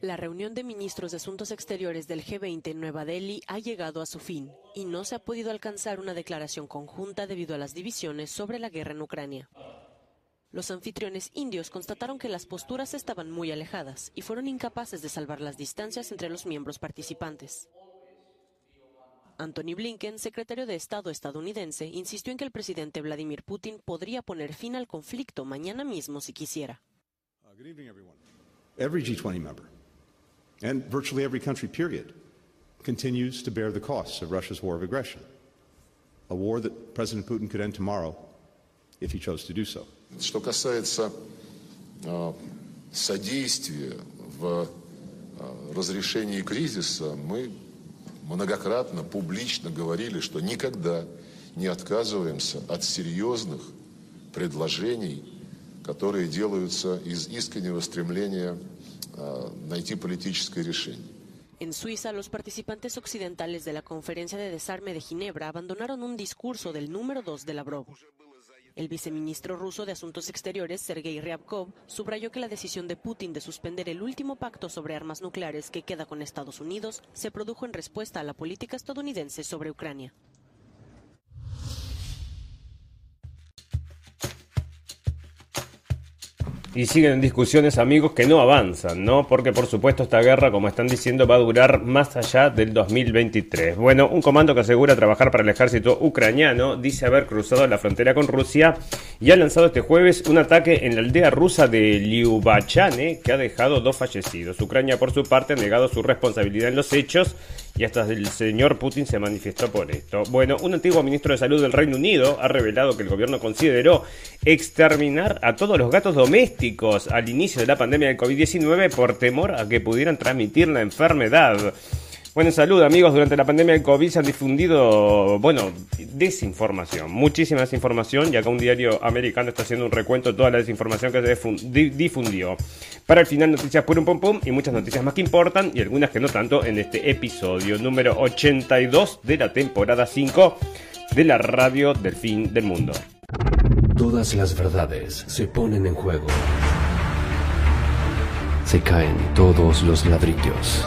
La reunión de ministros de Asuntos Exteriores del G20 en Nueva Delhi ha llegado a su fin y no se ha podido alcanzar una declaración conjunta debido a las divisiones sobre la guerra en Ucrania. Los anfitriones indios constataron que las posturas estaban muy alejadas y fueron incapaces de salvar las distancias entre los miembros participantes. Anthony Blinken, secretario de Estado estadounidense, insistió en que el presidente Vladimir Putin podría poner fin al conflicto mañana mismo si quisiera. And virtually every country, period, continues to bear the costs of Russia's war of aggression. A war that President Putin could end tomorrow if he chose to do so. Что касается э, содействия в э, разрешении кризиса, мы многократно публично говорили, что никогда не отказываемся от серьезных предложений, которые делаются из искреннего стремления En Suiza, los participantes occidentales de la Conferencia de Desarme de Ginebra abandonaron un discurso del número 2 de Lavrov. El viceministro ruso de Asuntos Exteriores, Sergei Ryabkov, subrayó que la decisión de Putin de suspender el último pacto sobre armas nucleares que queda con Estados Unidos se produjo en respuesta a la política estadounidense sobre Ucrania. Y siguen discusiones, amigos, que no avanzan, ¿no? Porque, por supuesto, esta guerra, como están diciendo, va a durar más allá del 2023. Bueno, un comando que asegura trabajar para el ejército ucraniano dice haber cruzado la frontera con Rusia y ha lanzado este jueves un ataque en la aldea rusa de Lyubachane que ha dejado dos fallecidos. Ucrania, por su parte, ha negado su responsabilidad en los hechos y hasta el señor Putin se manifestó por esto. Bueno, un antiguo ministro de Salud del Reino Unido ha revelado que el gobierno consideró exterminar a todos los gatos domésticos al inicio de la pandemia del COVID-19 por temor a que pudieran transmitir la enfermedad. Bueno, salud amigos, durante la pandemia del COVID se han difundido, bueno, desinformación, muchísima desinformación y acá un diario americano está haciendo un recuento de toda la desinformación que se difundió. Para el final noticias por un pum pum y muchas noticias más que importan y algunas que no tanto en este episodio número 82 de la temporada 5 de la radio del fin del mundo. Todas las verdades se ponen en juego. Se caen todos los ladrillos.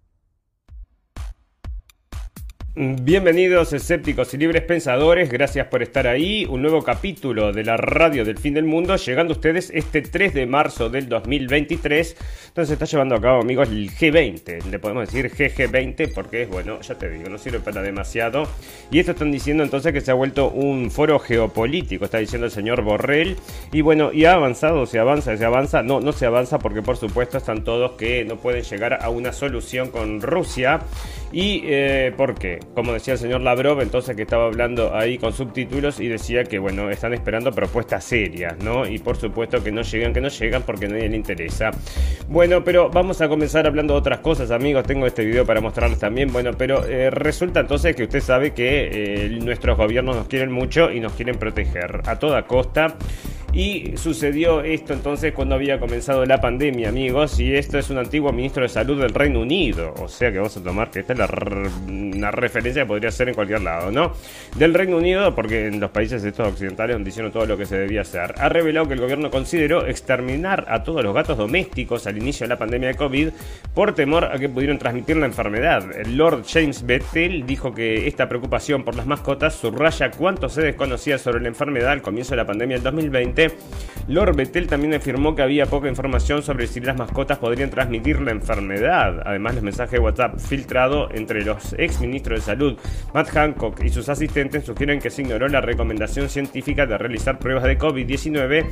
Bienvenidos escépticos y libres pensadores, gracias por estar ahí. Un nuevo capítulo de la radio del fin del mundo, llegando a ustedes este 3 de marzo del 2023. Entonces se está llevando a cabo, amigos, el G20. Le podemos decir GG20 porque, bueno, ya te digo, no sirve para demasiado. Y esto están diciendo entonces que se ha vuelto un foro geopolítico, está diciendo el señor Borrell. Y bueno, y ha avanzado, se avanza, se avanza. No, no se avanza porque por supuesto están todos que no pueden llegar a una solución con Rusia. ¿Y eh, por qué? Como decía el señor Lavrov, entonces que estaba hablando ahí con subtítulos y decía que, bueno, están esperando propuestas serias, ¿no? Y por supuesto que no llegan, que no llegan porque a nadie le interesa. Bueno, pero vamos a comenzar hablando de otras cosas, amigos. Tengo este video para mostrarles también. Bueno, pero eh, resulta entonces que usted sabe que eh, nuestros gobiernos nos quieren mucho y nos quieren proteger a toda costa. Y sucedió esto entonces cuando había comenzado la pandemia, amigos. Y esto es un antiguo ministro de salud del Reino Unido. O sea que vamos a tomar que esta es la una referencia podría ser en cualquier lado, ¿no? Del Reino Unido, porque en los países estos occidentales donde hicieron todo lo que se debía hacer, ha revelado que el gobierno consideró exterminar a todos los gatos domésticos al inicio de la pandemia de COVID por temor a que pudieran transmitir la enfermedad. Lord James Bethel dijo que esta preocupación por las mascotas subraya cuánto se desconocía sobre la enfermedad al comienzo de la pandemia del 2020 Lord Bettel también afirmó que había poca información sobre si las mascotas podrían transmitir la enfermedad. Además, los mensajes de WhatsApp filtrados entre los ex ministros de salud Matt Hancock y sus asistentes sugieren que se ignoró la recomendación científica de realizar pruebas de COVID-19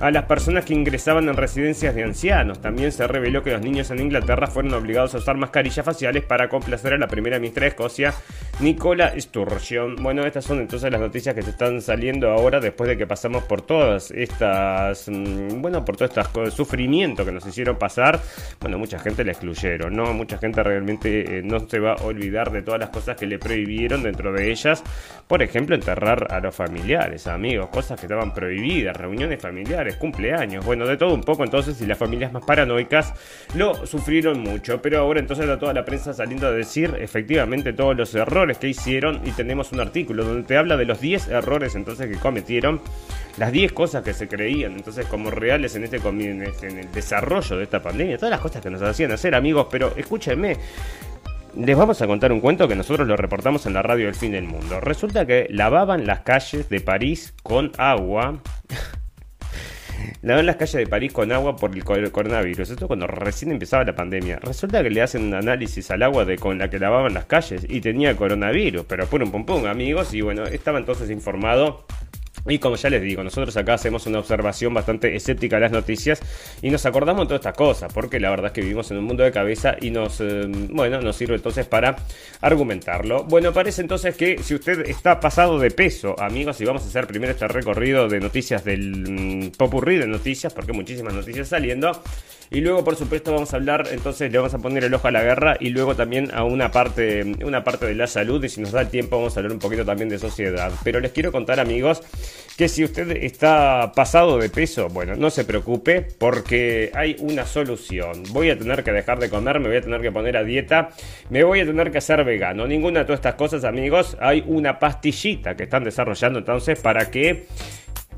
a las personas que ingresaban en residencias de ancianos. También se reveló que los niños en Inglaterra fueron obligados a usar mascarillas faciales para complacer a la primera ministra de Escocia, Nicola Sturgeon. Bueno, estas son entonces las noticias que se están saliendo ahora después de que pasamos por todas estas, mm, bueno, por todo este sufrimiento que nos hicieron pasar. Bueno, mucha gente la excluyeron, ¿no? Mucha gente realmente eh, no se va a olvidar de todas las cosas que le prohibieron dentro de ellas. Por ejemplo, enterrar a los familiares, amigos, cosas que estaban prohibidas, reuniones familiares, cumpleaños, bueno, de todo un poco entonces y las familias más paranoicas lo sufrieron mucho. Pero ahora entonces está toda la prensa saliendo a decir efectivamente todos los errores que hicieron y tenemos un artículo donde te habla de los 10 errores entonces que cometieron, las 10 cosas que se creían entonces como reales en este, en el desarrollo de esta pandemia, todas las cosas que nos hacían hacer amigos, pero escúchenme, les vamos a contar un cuento que nosotros lo reportamos en la radio del fin del mundo. Resulta que lavaban las calles de París con agua. lavaban las calles de París con agua por el coronavirus. Esto cuando recién empezaba la pandemia. Resulta que le hacen un análisis al agua de con la que lavaban las calles y tenía coronavirus. Pero pum pum pum, amigos. Y bueno, estaba entonces informado y como ya les digo, nosotros acá hacemos una observación bastante escéptica de las noticias y nos acordamos de todas estas cosas, porque la verdad es que vivimos en un mundo de cabeza y nos, eh, bueno, nos sirve entonces para argumentarlo. Bueno, parece entonces que si usted está pasado de peso, amigos, y vamos a hacer primero este recorrido de noticias del mm, popurrí de noticias, porque hay muchísimas noticias saliendo, y luego, por supuesto, vamos a hablar, entonces le vamos a poner el ojo a la guerra y luego también a una parte, una parte de la salud. Y si nos da el tiempo, vamos a hablar un poquito también de sociedad. Pero les quiero contar, amigos, que si usted está pasado de peso, bueno, no se preocupe porque hay una solución. Voy a tener que dejar de comer, me voy a tener que poner a dieta, me voy a tener que hacer vegano. Ninguna de todas estas cosas, amigos, hay una pastillita que están desarrollando entonces para que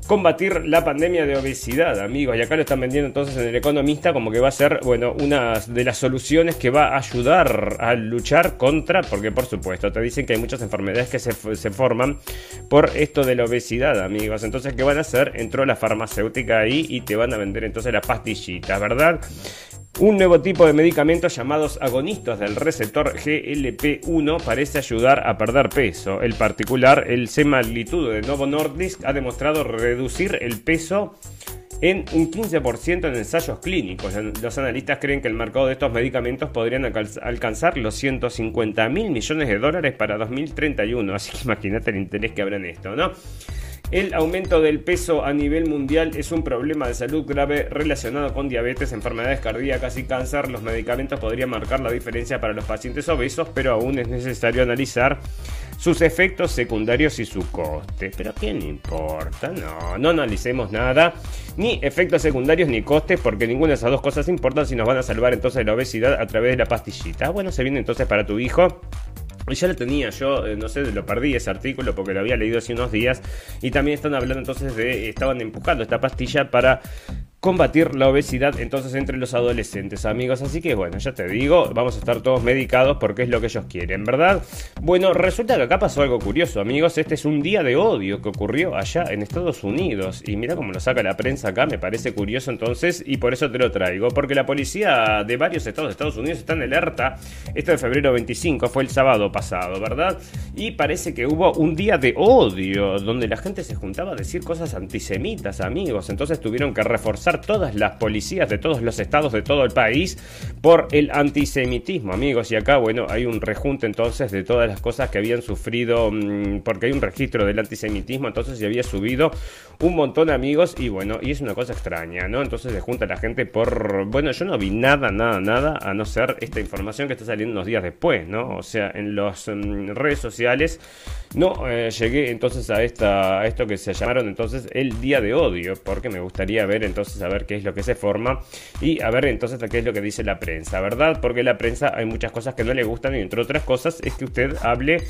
combatir la pandemia de obesidad, amigos. Y acá lo están vendiendo entonces en el Economista como que va a ser, bueno, una de las soluciones que va a ayudar a luchar contra, porque por supuesto te dicen que hay muchas enfermedades que se, se forman por esto de la obesidad, amigos. Entonces, ¿qué van a hacer? Entró la farmacéutica ahí y te van a vender entonces las pastillitas, ¿verdad? Un nuevo tipo de medicamentos llamados agonistas del receptor GLP-1 parece ayudar a perder peso. El particular, el semaglitude de Novo Nordisk, ha demostrado reducir el peso en un 15% en ensayos clínicos. Los analistas creen que el mercado de estos medicamentos podrían alcanzar los 150 mil millones de dólares para 2031. Así que imagínate el interés que habrá en esto, ¿no? El aumento del peso a nivel mundial es un problema de salud grave relacionado con diabetes, enfermedades cardíacas y cáncer. Los medicamentos podrían marcar la diferencia para los pacientes obesos, pero aún es necesario analizar sus efectos secundarios y su coste. Pero ¿qué le importa? No, no analicemos nada, ni efectos secundarios ni costes, porque ninguna de esas dos cosas importan si nos van a salvar entonces de la obesidad a través de la pastillita. Bueno, se viene entonces para tu hijo ya lo tenía, yo eh, no sé, lo perdí ese artículo porque lo había leído hace unos días. Y también están hablando entonces de, estaban empujando esta pastilla para combatir la obesidad entonces entre los adolescentes, amigos. Así que bueno, ya te digo, vamos a estar todos medicados porque es lo que ellos quieren, ¿verdad? Bueno, resulta que acá pasó algo curioso, amigos. Este es un día de odio que ocurrió allá en Estados Unidos. Y mira cómo lo saca la prensa acá, me parece curioso entonces, y por eso te lo traigo. Porque la policía de varios estados de Estados Unidos está en alerta. Esto de febrero 25 fue el sábado pasado, ¿verdad? Y parece que hubo un día de odio donde la gente se juntaba a decir cosas antisemitas, amigos. Entonces tuvieron que reforzar todas las policías de todos los estados de todo el país por el antisemitismo, amigos. Y acá, bueno, hay un rejunte entonces de todas las cosas que habían sufrido, mm, porque hay un registro del antisemitismo, entonces se había subido un montón, amigos. Y bueno, y es una cosa extraña, ¿no? Entonces se junta la gente por. Bueno, yo no vi nada, nada, nada, a no ser esta información que está saliendo unos días después, ¿no? O sea, en las mm, redes sociales no eh, llegué entonces a, esta, a esto que se llamaron entonces el día de odio, porque me gustaría ver entonces a ver qué es lo que se forma y a ver entonces qué es lo que dice la prensa, ¿verdad? Porque la prensa hay muchas cosas que no le gustan y entre otras cosas es que usted hable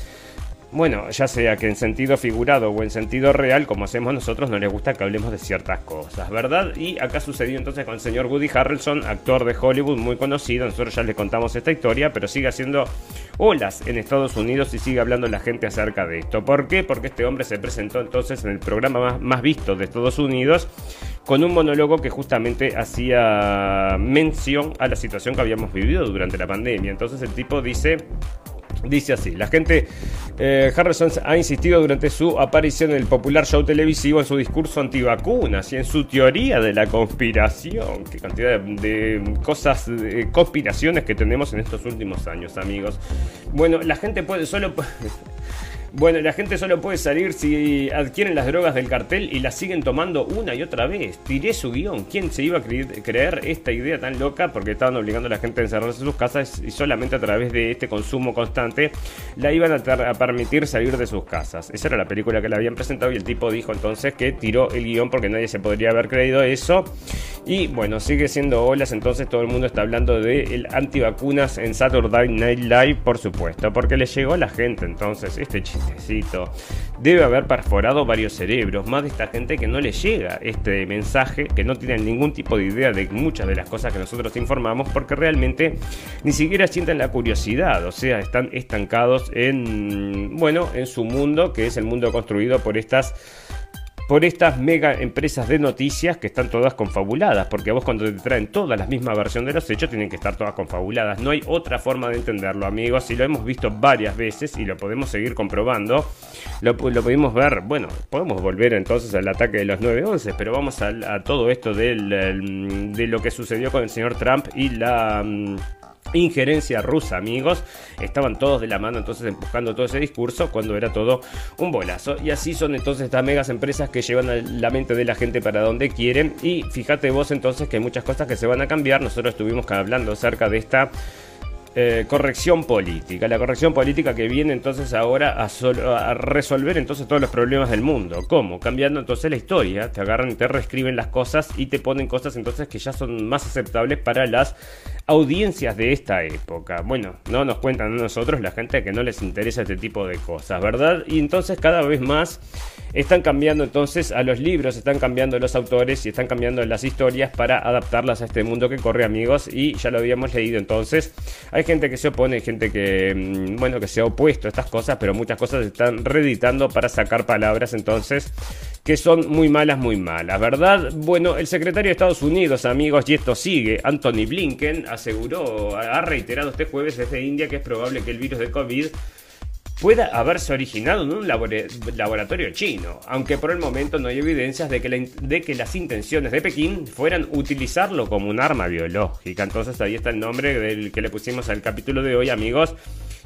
bueno, ya sea que en sentido figurado o en sentido real, como hacemos nosotros, no le gusta que hablemos de ciertas cosas, ¿verdad? Y acá sucedió entonces con el señor Woody Harrelson, actor de Hollywood muy conocido. Nosotros ya le contamos esta historia, pero sigue haciendo olas en Estados Unidos y sigue hablando la gente acerca de esto. ¿Por qué? Porque este hombre se presentó entonces en el programa más, más visto de Estados Unidos con un monólogo que justamente hacía mención a la situación que habíamos vivido durante la pandemia. Entonces el tipo dice Dice así, la gente Eh, Harrison ha insistido durante su aparición en el popular show televisivo en su discurso antivacunas y en su teoría de la conspiración. Qué cantidad de, cosas, conspiraciones que tenemos en estos últimos años, amigos. Bueno, la gente puede solo... Bueno, la gente solo puede salir si adquieren las drogas del cartel y las siguen tomando una y otra vez. Tiré su guion. ¿Quién se iba a creer esta idea tan loca? Porque estaban obligando a la gente a encerrarse en sus casas y solamente a través de este consumo constante la iban a, permitir salir de sus casas. Esa era la película que le habían presentado y el tipo dijo entonces que tiró el guion porque nadie se podría haber creído eso. Y bueno, sigue siendo olas, entonces todo el mundo está hablando de el antivacunas en Saturday Night Live, por supuesto, porque le llegó a la gente entonces este chiste Debe haber perforado varios cerebros, más de esta gente que no le llega este mensaje, que no tienen ningún tipo de idea de muchas de las cosas que nosotros informamos, porque realmente ni siquiera sienten la curiosidad, o sea, están estancados en, bueno, en su mundo, que es el mundo construido por estas por estas mega empresas de noticias que están todas confabuladas, porque a vos cuando te traen todas la misma versión de los hechos tienen que estar todas confabuladas. No hay otra forma de entenderlo, amigos, y lo hemos visto varias veces y lo podemos seguir comprobando. Lo, lo pudimos ver, bueno, podemos volver entonces al ataque de los 9-11, pero vamos a, todo esto del, de lo que sucedió con el señor Trump y la mm, injerencia rusa, amigos. Estaban todos de la mano entonces empujando todo ese discurso cuando era todo un bolazo. Y así son entonces estas megas empresas que llevan la mente de la gente para donde quieren. Y fíjate vos entonces que hay muchas cosas que se van a cambiar. Nosotros estuvimos hablando acerca de esta eh, corrección política. La corrección política que viene entonces ahora a, resolver entonces todos los problemas del mundo. ¿Cómo? Cambiando entonces la historia. Te agarran y te reescriben las cosas y te ponen cosas entonces que ya son más aceptables para las audiencias de esta época. Bueno, no nos cuentan a nosotros la gente que no les interesa este tipo de cosas, ¿verdad? Y entonces cada vez más están cambiando entonces a los libros, están cambiando los autores y están cambiando las historias para adaptarlas a este mundo que corre, amigos. Y ya lo habíamos leído entonces. Hay gente que se opone, hay gente que, mm, bueno, que se ha opuesto a estas cosas, pero muchas cosas se están reeditando para sacar palabras entonces que son muy malas, muy malas, ¿verdad? Bueno, el secretario de Estados Unidos, amigos, y esto sigue, Anthony Blinken, aseguró, ha reiterado este jueves desde India que es probable que el virus de COVID pueda haberse originado en un laboratorio chino, aunque por el momento no hay evidencias de que, las intenciones de Pekín fueran utilizarlo como un arma biológica. Entonces ahí está el nombre del que le pusimos al capítulo de hoy, amigos.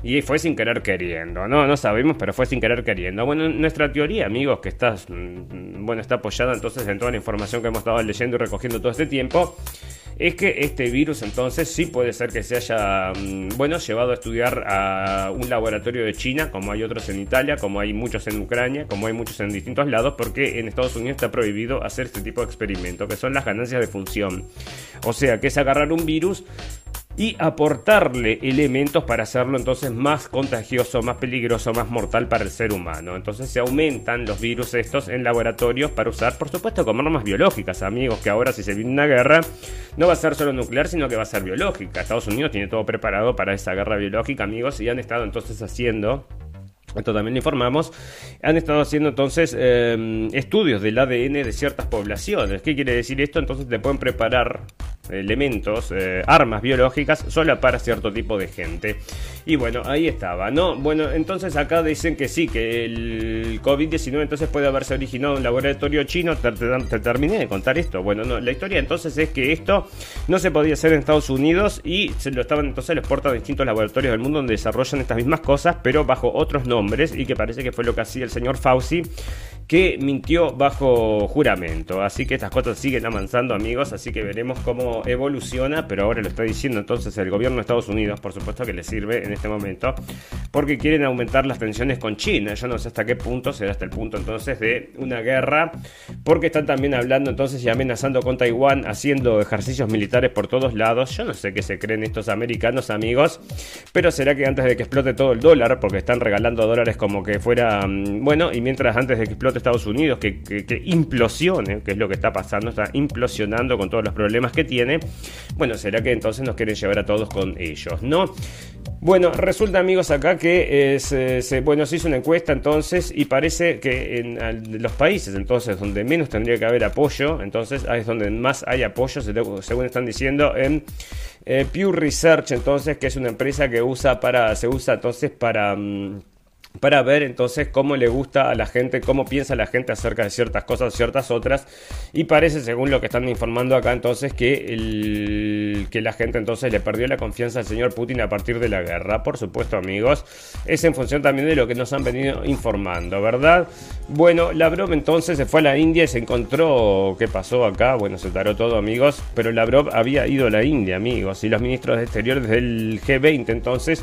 Y fue sin querer queriendo, ¿no? No sabemos, pero fue sin querer queriendo. Bueno, nuestra teoría, amigos, que está, mm, bueno, está apoyada entonces en toda la información que hemos estado leyendo y recogiendo todo este tiempo, es que este virus entonces sí puede ser que se haya, mm, bueno, llevado a estudiar a un laboratorio de China, como hay otros en Italia, como hay muchos en Ucrania, como hay muchos en distintos lados, porque en Estados Unidos está prohibido hacer este tipo de experimentos, que son las ganancias de función. O sea, que es agarrar un virus y aportarle elementos para hacerlo entonces más contagioso, más peligroso, más mortal para el ser humano. Entonces se aumentan los virus estos en laboratorios para usar, por supuesto, como armas biológicas, amigos, que ahora si se viene una guerra no va a ser solo nuclear, sino que va a ser biológica. Estados Unidos tiene todo preparado para esa guerra biológica, amigos, y han estado entonces haciendo esto también informamos. Han estado haciendo entonces em, estudios del ADN de ciertas poblaciones. ¿Qué quiere decir esto? Entonces te pueden preparar elementos, eh, armas biológicas, solo para cierto tipo de gente. Y bueno, ahí estaba, ¿no? Bueno, entonces acá dicen que sí, que el COVID-19 entonces puede haberse originado en un laboratorio chino. Te, terminé de contar esto. Bueno, no, la historia entonces es que esto no se podía hacer en Estados Unidos y se lo estaban entonces los exportan a distintos laboratorios del mundo donde desarrollan estas mismas cosas, pero bajo otros nombres y que parece que fue lo que hacía el señor Fauci que mintió bajo juramento. Así que estas cosas siguen avanzando, amigos. Así que veremos cómo evoluciona. Pero ahora lo está diciendo entonces el gobierno de Estados Unidos, por supuesto que le sirve en este momento, porque quieren aumentar las tensiones con China. Yo no sé hasta qué punto será hasta el punto entonces de una guerra, porque están también hablando entonces y amenazando con Taiwán, haciendo ejercicios militares por todos lados. Yo no sé qué se creen estos americanos, amigos, pero será que antes de que explote todo el dólar, porque están regalando dólares como que fuera mm, bueno, y mientras antes de que explote Estados Unidos que, implosione, que es lo que está pasando, está implosionando con todos los problemas que tiene, bueno, será que entonces nos quieren llevar a todos con ellos, ¿no? Bueno, resulta amigos acá que se, bueno, se hizo una encuesta entonces y parece que en los países entonces donde menos tendría que haber apoyo, entonces es donde más hay apoyo, según están diciendo en eh, Pew Research, entonces que es una empresa que usa para, se usa entonces para... Mm, para ver entonces cómo le gusta a la gente, cómo piensa la gente acerca de ciertas cosas, ciertas otras. Y parece, según lo que están informando acá, entonces que, el, que la gente entonces le perdió la confianza al señor Putin a partir de la guerra. Por supuesto, amigos, es en función también de lo que nos han venido informando, ¿verdad? Bueno, Lavrov entonces se fue a la India y se encontró, ¿qué pasó acá? Bueno, se taró todo, amigos, pero Lavrov había ido a la India, amigos, y los ministros de Exteriores del G20 entonces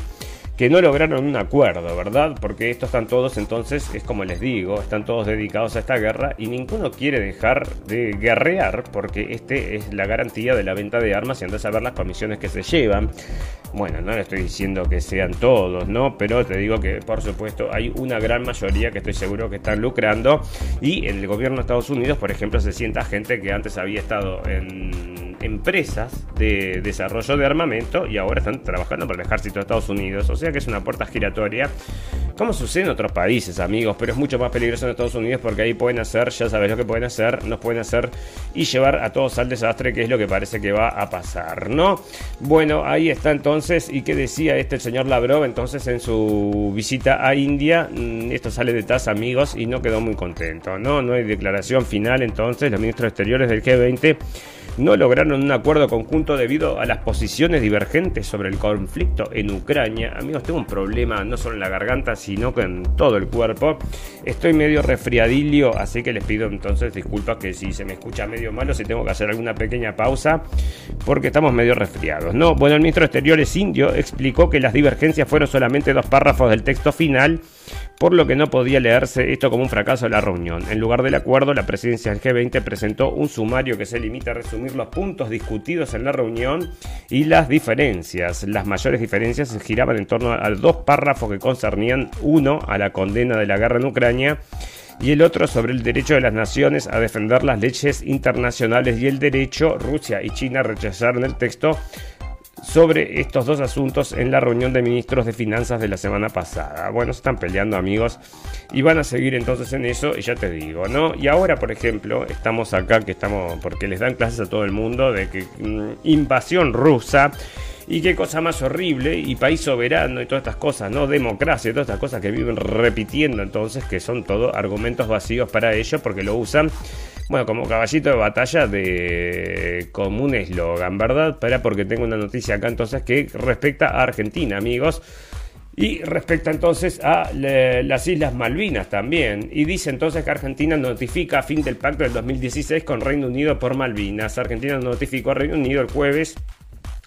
que no lograron un acuerdo, ¿verdad? Porque estos están todos, entonces, es como les digo, están todos dedicados a esta guerra y ninguno quiere dejar de guerrear porque este es la garantía de la venta de armas y andas a ver las comisiones que se llevan. Bueno, no le estoy diciendo que sean todos, ¿no? Pero te digo que, por supuesto, hay una gran mayoría que estoy seguro que están lucrando y el gobierno de Estados Unidos, por ejemplo, se sienta gente que antes había estado en empresas de desarrollo de armamento y ahora están trabajando para el ejército de Estados Unidos. O sea que es una puerta giratoria, como sucede en otros países, amigos, pero es mucho más peligroso en Estados Unidos porque ahí pueden hacer, ya sabes lo que pueden hacer, nos pueden hacer y llevar a todos al desastre, que es lo que parece que va a pasar, ¿no? Bueno, ahí está entonces, ¿y qué decía este señor Lavrov entonces en su visita a India? Mm, esto sale de amigos, y no quedó muy contento, ¿no? No hay declaración final entonces, los ministros exteriores del G20 no lograron un acuerdo conjunto debido a las posiciones divergentes sobre el conflicto en Ucrania. Amigos, tengo un problema no solo en la garganta, sino con todo el cuerpo. Estoy medio resfriadillo, así que les pido entonces disculpas que si se me escucha medio malo, si tengo que hacer alguna pequeña pausa, porque estamos medio resfriados. No, bueno, el ministro de Exteriores indio explicó que las divergencias fueron solamente dos párrafos del texto final por lo que no podía leerse esto como un fracaso de la reunión. En lugar del acuerdo, la presidencia del G20 presentó un sumario que se limita a resumir los puntos discutidos en la reunión y las diferencias. Las mayores diferencias giraban en torno a dos párrafos que concernían uno a la condena de la guerra en Ucrania y el otro sobre el derecho de las naciones a defender las leyes internacionales y el derecho. Rusia y China rechazaron el texto sobre estos dos asuntos en la reunión de ministros de finanzas de la semana pasada. Bueno, se están peleando amigos y van a seguir entonces en eso y ya te digo, ¿no? Y ahora, por ejemplo, estamos acá que estamos, porque les dan clases a todo el mundo de que mm, invasión rusa y qué cosa más horrible y país soberano y todas estas cosas, ¿no? Democracia y todas estas cosas que viven repitiendo entonces que son todo argumentos vacíos para ellos porque lo usan bueno, como caballito de batalla de como un eslogan, ¿verdad? Para porque tengo una noticia acá entonces que respecta a Argentina, amigos. Y respecta entonces a las Islas Malvinas también. Y dice entonces que Argentina notifica fin del pacto del 2016 con Reino Unido por Malvinas. Argentina notificó a Reino Unido el jueves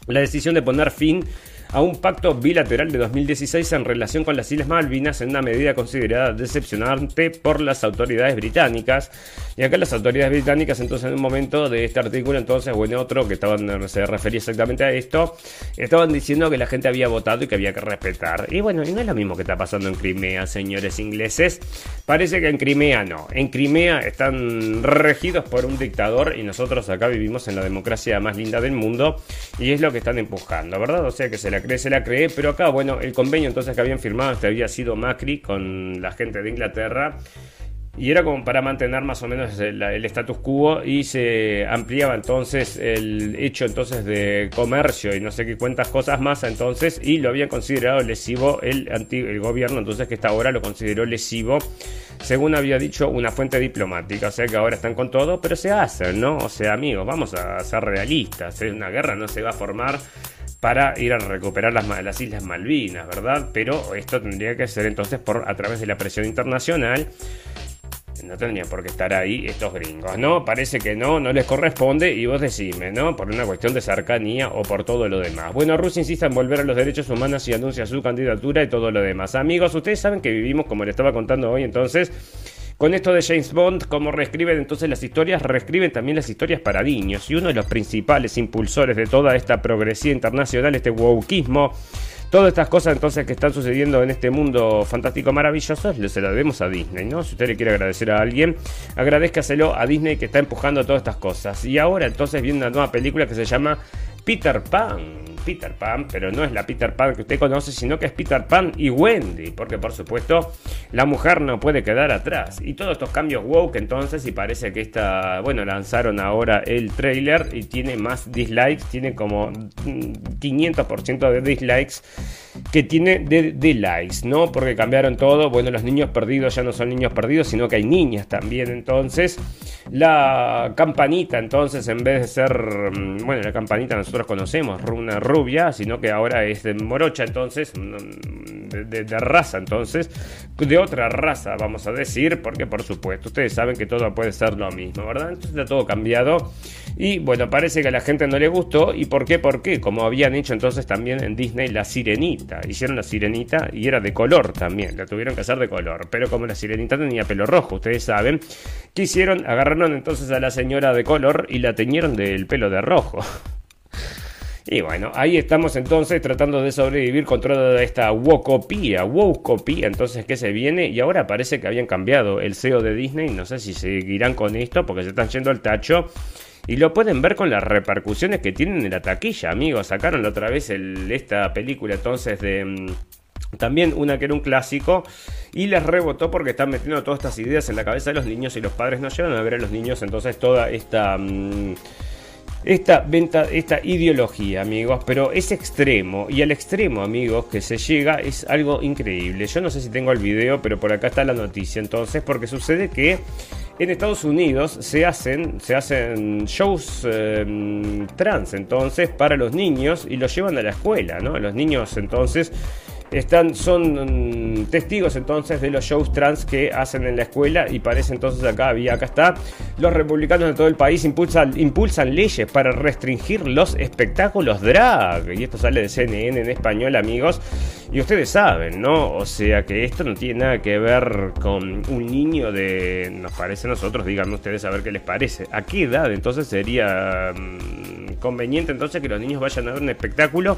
la decisión de poner fin a un pacto bilateral de 2016 en relación con las Islas Malvinas en una medida considerada decepcionante por las autoridades británicas. Y acá las autoridades británicas entonces en un momento de este artículo, entonces, o en otro que estaban, se refería exactamente a esto, estaban diciendo que la gente había votado y que había que respetar. Y bueno, y no es lo mismo que está pasando en Crimea, señores ingleses. Parece que en Crimea no. En Crimea están regidos por un dictador y nosotros acá vivimos en la democracia más linda del mundo y es lo que están empujando, ¿verdad? O sea que se la se la cree, pero acá, bueno, el convenio entonces que habían firmado, este había sido Macri con la gente de Inglaterra. Y era como para mantener más o menos el, status quo y se ampliaba entonces el hecho entonces de comercio y no sé qué cuántas cosas más entonces y lo habían considerado lesivo el, el gobierno entonces que hasta ahora lo consideró lesivo según había dicho una fuente diplomática, o sea que ahora están con todo, pero se hacen, ¿no? O sea amigos, vamos a ser realistas, una guerra no se va a formar para ir a recuperar las, las, Islas Malvinas, ¿verdad? Pero esto tendría que ser entonces por a través de la presión internacional. No tendrían por qué estar ahí estos gringos, ¿no? Parece que no, no les corresponde y vos decime, ¿no? Por una cuestión de cercanía o por todo lo demás. Bueno, Rusia insiste en volver a los derechos humanos y anuncia su candidatura y todo lo demás. Amigos, ustedes saben que vivimos, como le estaba contando hoy, entonces, con esto de James Bond, como reescriben entonces las historias, reescriben también las historias para niños. Y uno de los principales impulsores de toda esta progresía internacional, este wokismo, todas estas cosas entonces que están sucediendo en este mundo fantástico maravilloso, se lo debemos a Disney, ¿no? Si usted le quiere agradecer a alguien, agradezcaselo a Disney que está empujando todas estas cosas. Y ahora entonces viene una nueva película que se llama Peter Pan. Peter Pan, pero no es la Peter Pan que usted conoce, sino que es Peter Pan y Wendy, porque por supuesto la mujer no puede quedar atrás. Y todos estos cambios woke entonces, y parece que esta, bueno, lanzaron ahora el trailer y tiene más dislikes, tiene como 500% de dislikes que tiene de, likes, ¿no? Porque cambiaron todo. Bueno, los niños perdidos ya no son niños perdidos, sino que hay niñas también. Entonces, la campanita, entonces, en vez de ser, mm, bueno, la campanita nosotros conocemos, una rubia, sino que ahora es de morocha, entonces, mm, de, de raza, entonces, de otra raza, vamos a decir, porque por supuesto, ustedes saben que todo puede ser lo mismo, ¿verdad? Entonces está todo cambiado. Y bueno, parece que a la gente no le gustó. ¿Y por qué? Porque, como habían hecho entonces también en Disney, la sirenita. Hicieron la sirenita y era de color también. La tuvieron que hacer de color. Pero como la sirenita tenía pelo rojo, ustedes saben, ¿qué hicieron? Agarraron entonces a la señora de color y la teñieron del pelo de rojo. Y bueno, ahí estamos entonces tratando de sobrevivir con toda esta wokopía, wokopía, entonces que se viene y ahora parece que habían cambiado el CEO de Disney, no sé si seguirán con esto porque se están yendo al tacho. Y lo pueden ver con las repercusiones que tienen en la taquilla, amigos. Sacaron la otra vez esta película entonces de... Mm, también una que era un clásico y les rebotó porque están metiendo todas estas ideas en la cabeza de los niños y los padres no llevan a ver a los niños entonces toda esta... Mm, esta, venta, esta ideología, amigos, pero es extremo. Y al extremo, amigos, que se llega es algo increíble. Yo no sé si tengo el video, pero por acá está la noticia. Entonces, porque sucede que en Estados Unidos se hacen, se hacen shows em, trans, entonces, para los niños y los llevan a la escuela, ¿no? Los niños, entonces, están, son mm, testigos entonces de los shows trans que hacen en la escuela y parece entonces acá había, acá está, los republicanos de todo el país impulsan, impulsan leyes para restringir los espectáculos drag. Y esto sale de CNN en español, amigos. Y ustedes saben, ¿no? O sea que esto no tiene nada que ver con un niño de, nos parece a nosotros, díganme ustedes a ver qué les parece. ¿A qué edad entonces sería mm, conveniente entonces que los niños vayan a ver un espectáculo?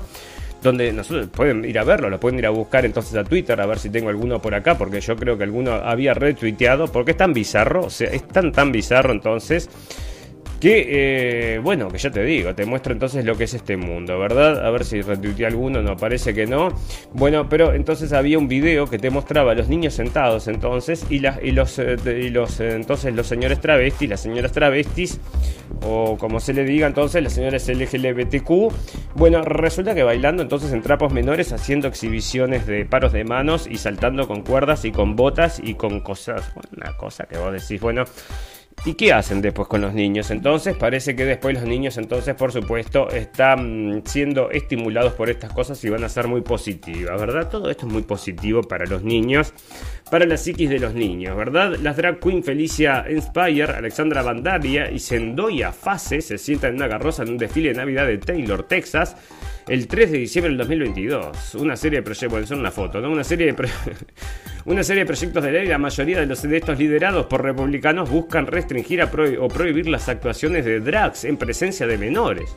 Donde nosotros pueden ir a verlo, lo pueden ir a buscar entonces a Twitter a ver si tengo alguno por acá, porque yo creo que alguno había retuiteado, porque es tan bizarro, o sea, es tan tan bizarro entonces que, eh, bueno, que ya te digo, te muestro entonces lo que es este mundo, ¿verdad? A ver si retuiteé alguno, no, parece que no. Bueno, pero entonces había un video que te mostraba a los niños sentados entonces y, y los, eh, y los eh, entonces los señores travestis, las señoras travestis, o como se le diga entonces, las señoras LGBTQ. Bueno, resulta que bailando entonces en trapos menores, haciendo exhibiciones de paros de manos y saltando con cuerdas y con botas y con cosas, una cosa que vos decís, bueno. ¿Y qué hacen después con los niños? Entonces parece que después los niños entonces por supuesto están siendo estimulados por estas cosas y van a ser muy positivas, ¿verdad? Todo esto es muy positivo para los niños, para la psiquis de los niños, ¿verdad? Las drag queen Felicia Inspire, Alexandra Bandaria y Sendoya Fase se sientan en una carroza en un desfile de Navidad de Taylor, Texas el 3 de diciembre del 2022. Una serie de proyectos, son una foto, ¿no? Una serie de, una serie de proyectos de ley, la mayoría de, los, de estos liderados por republicanos buscan restringir o prohibir las actuaciones de drags en presencia de menores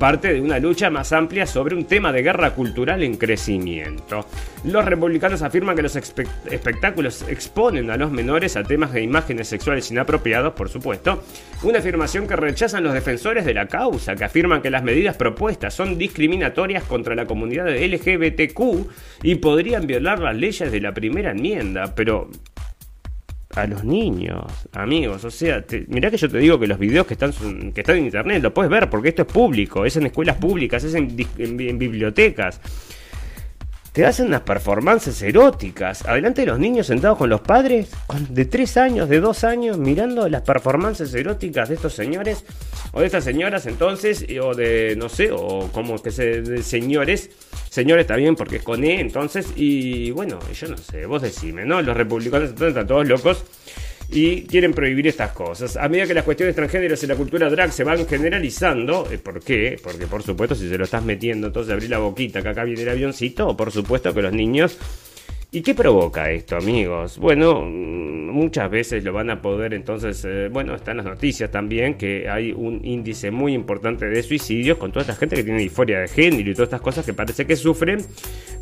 parte de una lucha más amplia sobre un tema de guerra cultural en crecimiento. Los republicanos afirman que los espectáculos exponen a los menores a temas de imágenes sexuales inapropiados, por supuesto, una afirmación que rechazan los defensores de la causa, que afirman que las medidas propuestas son discriminatorias contra la comunidad LGBTQ y podrían violar las leyes de la primera enmienda, pero a los niños, amigos. O sea, mirá que yo te digo que los videos que están, que están en internet lo puedes ver porque esto es público, es en escuelas públicas, es en bibliotecas te hacen unas performances eróticas. Adelante de los niños sentados con los padres de 3 años, de 2 años, mirando las performances eróticas de estos señores o de estas señoras entonces, o de, no sé, o como que se, de señores, señores también porque es con E entonces, y bueno, yo no sé, vos decime, ¿no? Los republicanos entonces están todos locos y quieren prohibir estas cosas. A medida que las cuestiones transgéneros y la cultura drag se van generalizando, eh, ¿por qué? Porque por supuesto si se lo estás metiendo, entonces abrí la boquita, que acá viene el avioncito, o por supuesto que los niños ¿Y qué provoca esto, amigos? Bueno, mm, muchas veces lo van a poder, entonces, eh, bueno, están las noticias también que hay un índice muy importante de suicidios con toda esta gente que tiene disforia de género y todas estas cosas que parece que sufren,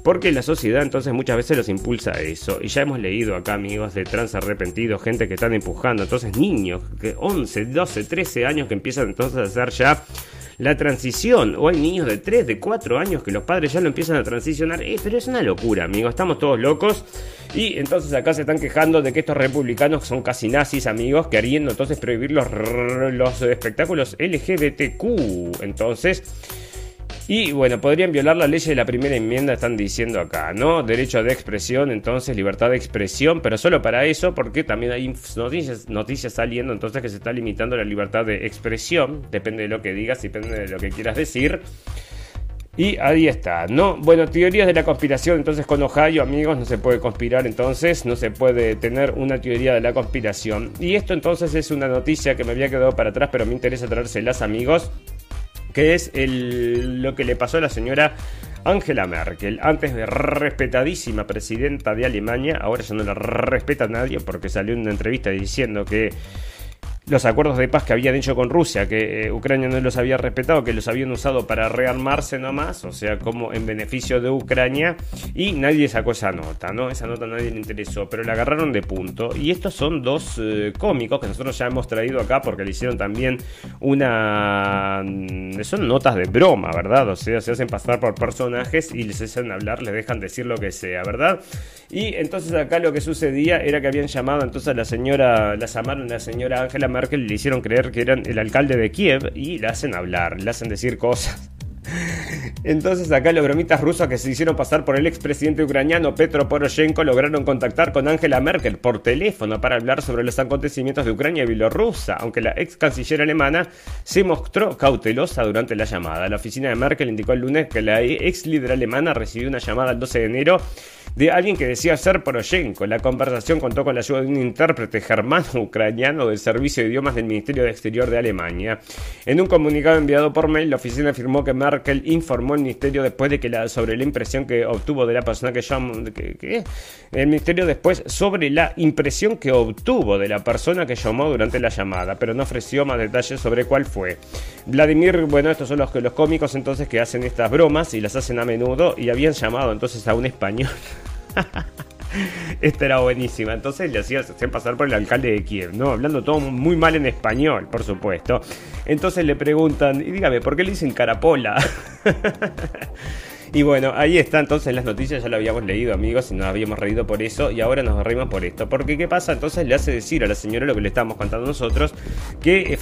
porque la sociedad entonces muchas veces los impulsa a eso. Y ya hemos leído acá, amigos, de trans arrepentidos, gente que están empujando, entonces niños, que 11, 12, 13 años que empiezan entonces a hacer ya la transición. O hay niños de 3, de 4 años que los padres ya lo empiezan a transicionar. Eh, pero es una locura, amigos. Estamos todos locos. Y entonces acá se están quejando de que estos republicanos son casi nazis, amigos, queriendo entonces prohibir los, los espectáculos LGBTQ. Entonces Y bueno, podrían violar la ley de la primera enmienda, están diciendo acá, ¿no? Derecho de expresión, entonces libertad de expresión, pero solo para eso, porque también hay noticias, noticias saliendo, entonces que se está limitando la libertad de expresión, depende de lo que digas, depende de lo que quieras decir. Y ahí está, ¿no? Bueno, teorías de la conspiración, entonces con Ohio, amigos, no se puede conspirar, entonces no se puede tener una teoría de la conspiración. Y esto entonces es una noticia que me había quedado para atrás, pero me interesa traérselas, amigos, que es lo que le pasó a la señora Angela Merkel, antes de respetadísima presidenta de Alemania, ahora ya no la respeta nadie porque salió en una entrevista diciendo que los acuerdos de paz que habían hecho con Rusia, que eh, Ucrania no los había respetado, que los habían usado para rearmarse nomás, o sea, como en beneficio de Ucrania, y nadie sacó esa nota, ¿no? Esa nota a nadie le interesó, pero la agarraron de punto. Y estos son dos eh, cómicos que nosotros ya hemos traído acá porque le hicieron también una... Mm, son notas de broma, ¿verdad? O sea, se hacen pasar por personajes y les hacen hablar, les dejan decir lo que sea, ¿verdad? Y entonces acá lo que sucedía era que habían llamado entonces a la señora, la llamaron a la señora Ángela Merkel le hicieron creer que eran el alcalde de Kiev y le hacen hablar, le hacen decir cosas. Entonces acá los bromitas rusos que se hicieron pasar por el expresidente ucraniano Petro Poroshenko lograron contactar con Angela Merkel por teléfono para hablar sobre los acontecimientos de Ucrania y Bielorrusia, aunque la ex canciller alemana se mostró cautelosa durante la llamada. La oficina de Merkel indicó el lunes que la ex líder alemana recibió una llamada el 12 de enero de alguien que decía ser Poroshenko. La conversación contó con la ayuda de un intérprete germano-ucraniano del Servicio de Idiomas del Ministerio de Exterior de Alemania. En un comunicado enviado por mail, la oficina afirmó que Merkel informó al ministerio después de que la, sobre la impresión que obtuvo de la persona que llamó. El ministerio después sobre la impresión que obtuvo de la persona que llamó durante la llamada, pero no ofreció más detalles sobre cuál fue. Vladimir, bueno, estos son los, los cómicos entonces que hacen estas bromas y las hacen a menudo y habían llamado entonces a un español. Esta era buenísima. Entonces le hacían pasar por el alcalde de Kiev, ¿no? Hablando todo muy mal en español, por supuesto. Entonces le preguntan, y dígame, ¿por qué le dicen carapola? Y bueno, ahí está entonces las noticias, ya lo habíamos leído amigos y nos habíamos reído por eso y ahora nos reímos por esto. Porque ¿qué pasa? Entonces le hace decir a la señora lo que le estábamos contando nosotros, que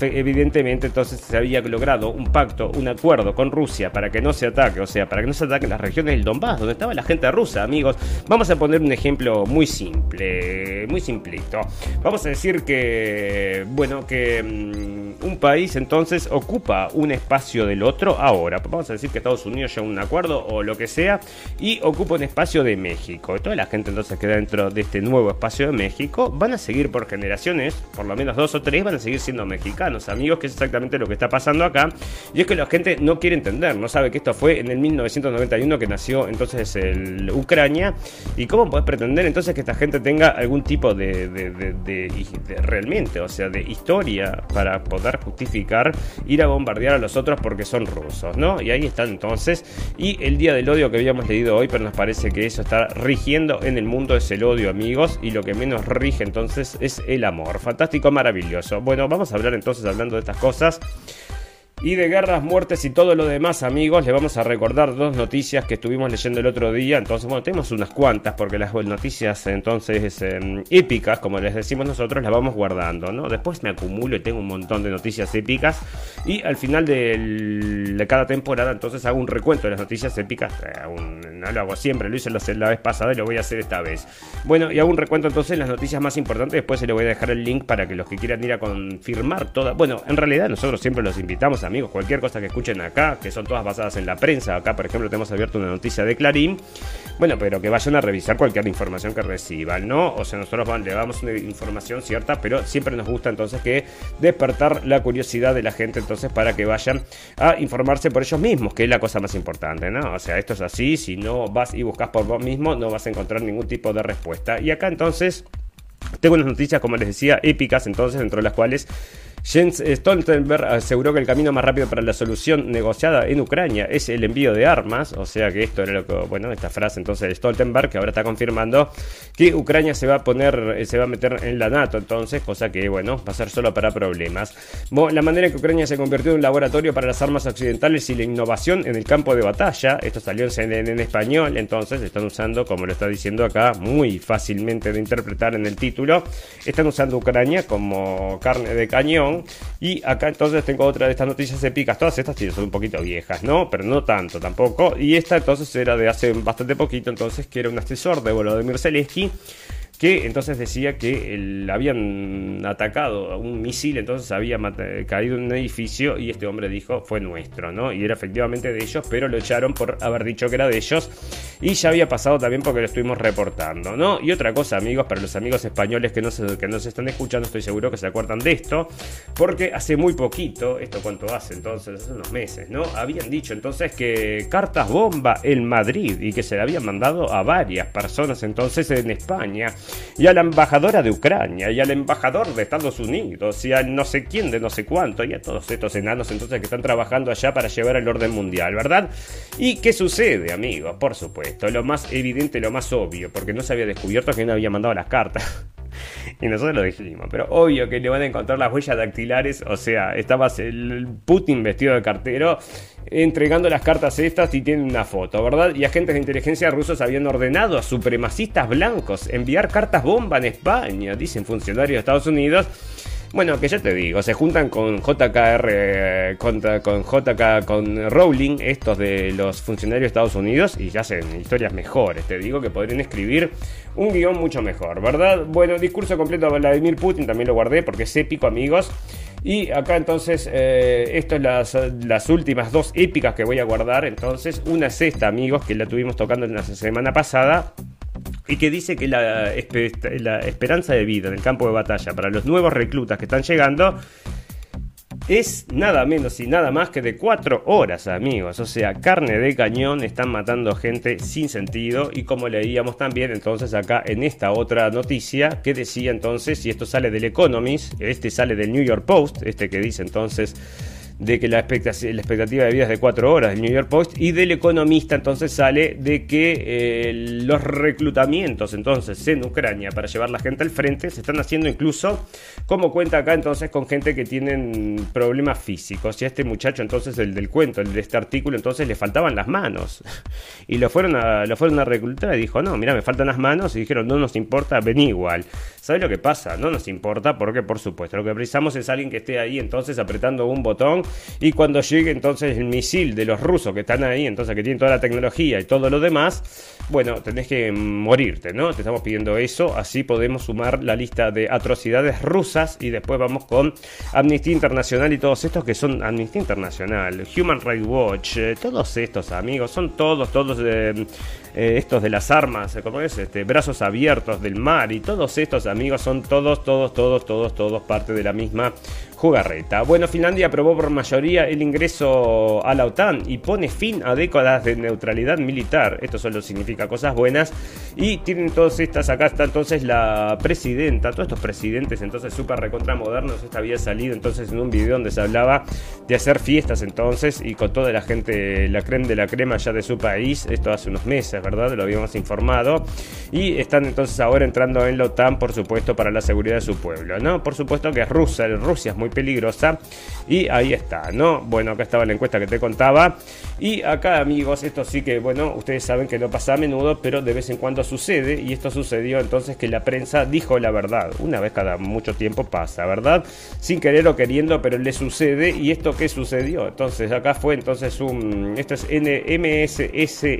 evidentemente entonces se había logrado un pacto, un acuerdo con Rusia para que no se ataque, o sea, para que no se ataque las regiones del Donbass, donde estaba la gente rusa, amigos. Vamos a poner un ejemplo muy simple, muy simplito. Vamos a decir que, bueno, que mm, un país entonces ocupa un espacio del otro ahora. Vamos a decir que Estados Unidos ya una acuerdo o lo que sea, y ocupa un espacio de México. Toda la gente entonces que dentro de este nuevo espacio de México van a seguir por generaciones, por lo menos dos o tres, van a seguir siendo mexicanos, amigos, que es exactamente lo que está pasando acá. Y es que la gente no quiere entender, no sabe que esto fue en el 1991 que nació entonces el Ucrania. ¿Y cómo puedes pretender entonces que esta gente tenga algún tipo de, de realmente, o sea, de historia para poder justificar ir a bombardear a los otros porque son rusos, ¿no? Y ahí están entonces y el día del odio que habíamos leído hoy, pero nos parece que eso está rigiendo en el mundo es el odio, amigos, y lo que menos rige entonces es el amor. Fantástico, maravilloso. Bueno, vamos a hablar entonces hablando de estas cosas. Y de guerras, muertes y todo lo demás, amigos, les vamos a recordar dos noticias que estuvimos leyendo el otro día. Entonces, bueno, tenemos unas cuantas, porque las noticias entonces em, épicas, como les decimos nosotros, las vamos guardando, ¿no? Después me acumulo y tengo un montón de noticias épicas. Y al final de cada temporada, entonces hago un recuento de las noticias épicas. Eh, no lo hago siempre, lo hice la vez pasada y lo voy a hacer esta vez. Bueno, y hago un recuento entonces de las noticias más importantes. Después se le voy a dejar el link para que los que quieran ir a confirmar todas. Bueno, en realidad nosotros siempre los invitamos a amigos, cualquier cosa que escuchen acá, que son todas basadas en la prensa, acá por ejemplo tenemos abierto una noticia de Clarín, bueno, pero que vayan a revisar cualquier información que reciban, ¿no? O sea, nosotros le damos una información cierta, pero siempre nos gusta entonces que despertar la curiosidad de la gente entonces para que vayan a informarse por ellos mismos, que es la cosa más importante, ¿no? O sea, esto es así, si no vas y buscas por vos mismo, no vas a encontrar ningún tipo de respuesta. Y acá entonces... Tengo unas noticias, como les decía, épicas, entonces, dentro de las cuales Jens Stoltenberg aseguró que el camino más rápido para la solución negociada en Ucrania es el envío de armas, o sea que esto era lo que, bueno, esta frase entonces de Stoltenberg, que ahora está confirmando que Ucrania se va a poner, eh, se va a meter en la NATO entonces, cosa que, bueno, va a ser solo para problemas. la manera en que Ucrania se convirtió en un laboratorio para las armas occidentales y la innovación en el campo de batalla, esto salió en, en español, entonces están usando, como lo está diciendo acá, muy fácilmente de interpretar en el título, están usando Ucrania como carne de cañón, Y acá entonces tengo otra de estas noticias épicas. Todas estas son un poquito viejas, ¿no? Pero no tanto tampoco. Y esta entonces era de hace bastante poquito, entonces que era un asesor de Volodymyr Zelensky que entonces decía que el, habían atacado a un misil, entonces había caído en un edificio y este hombre dijo fue nuestro, ¿no? Y era efectivamente de ellos, pero lo echaron por haber dicho que era de ellos y ya había pasado también porque lo estuvimos reportando, ¿no? Y otra cosa, amigos, para los amigos españoles que no se, que no se están escuchando, estoy seguro que se acuerdan de esto, porque hace muy poquito, esto cuánto hace entonces, hace unos meses, ¿no? Habían dicho entonces que cartas bomba en Madrid y que se le habían mandado a varias personas entonces en España y a la embajadora de Ucrania, y al embajador de Estados Unidos, y al no sé quién de no sé cuánto, y a todos estos enanos entonces que están trabajando allá para llevar el orden mundial, ¿verdad? ¿Y qué sucede, amigos? Por supuesto, lo más evidente, lo más obvio, porque no se había descubierto no había mandado las cartas. Y nosotros lo dijimos, pero obvio que le van a encontrar las huellas dactilares, o sea, estaba el Putin vestido de cartero entregando las cartas estas y tienen una foto, ¿verdad? Y agentes de inteligencia rusos habían ordenado a supremacistas blancos enviar cartas bomba en España, dicen funcionarios de Estados Unidos. Bueno, que ya te digo, se juntan con JKR, con, con JK, con Rowling, estos de los funcionarios de Estados Unidos, y ya hacen historias mejores. Te digo que podrían escribir un guion mucho mejor, ¿verdad? Bueno, discurso completo de Vladimir Putin, también lo guardé porque es épico, amigos. Y acá entonces, eh, esto es las, las, últimas dos épicas que voy a guardar. Entonces, una sexta amigos, que la tuvimos tocando en la semana pasada. Y que dice que la esperanza de vida en el campo de batalla para los nuevos reclutas que están llegando es nada menos y nada más que de 4 horas, amigos. O sea, carne de cañón, están matando gente sin sentido. Y como leíamos también entonces acá en esta otra noticia, que decía entonces, y esto sale del Economist, este sale del New York Post, este que dice entonces de que la expectativa, de vida es de 4 horas, del New York Post, y del economista entonces sale de que eh, los reclutamientos entonces en Ucrania para llevar la gente al frente se están haciendo incluso, como cuenta acá entonces, con gente que tienen problemas físicos. Y a este muchacho entonces, el del cuento, el de este artículo, entonces le faltaban las manos. Y lo fueron a, lo fueron a reclutar y dijo, no, mira, me faltan las manos. Y dijeron, no nos importa, vení igual. ¿Sabes lo que pasa? No nos importa porque, por supuesto, lo que precisamos es alguien que esté ahí entonces apretando un botón y cuando llegue entonces el misil de los rusos que están ahí, entonces que tienen toda la tecnología y todo lo demás, bueno, tenés que morirte, ¿no? Te estamos pidiendo eso, así podemos sumar la lista de atrocidades rusas y después vamos con Amnistía Internacional y todos estos que son Amnistía Internacional, Human Rights Watch, eh, todos estos amigos, son todos, todos eh, eh, estos de las armas, ¿cómo es? Este, brazos abiertos del mar y todos estos amigos son todos, todos, todos, todos, todos parte de la misma jugarreta. Bueno, Finlandia aprobó por mayoría el ingreso a la OTAN y pone fin a décadas de neutralidad militar. Esto solo significa cosas buenas. Y tienen todas estas, acá está entonces la presidenta, todos estos presidentes entonces súper recontra modernos. Esta había salido entonces en un video donde se hablaba de hacer fiestas entonces y con toda la gente, la crema de la crema ya de su país. Esto hace unos meses, ¿verdad? Lo habíamos informado. Y están entonces ahora entrando en la OTAN, por supuesto, para la seguridad de su pueblo, ¿no? Por supuesto que Rusia, Rusia es muy peligrosa. Y ahí está, ¿no? Bueno, acá estaba la encuesta que te contaba. Y acá, amigos, esto sí que, bueno, ustedes saben que no pasa a menudo, pero de vez en cuando sucede. Y esto sucedió entonces que la prensa dijo la verdad. Una vez cada mucho tiempo pasa, ¿verdad? Sin querer o queriendo, pero le sucede. ¿Y esto qué sucedió? Entonces, acá fue entonces un. Esto es MSSNBC,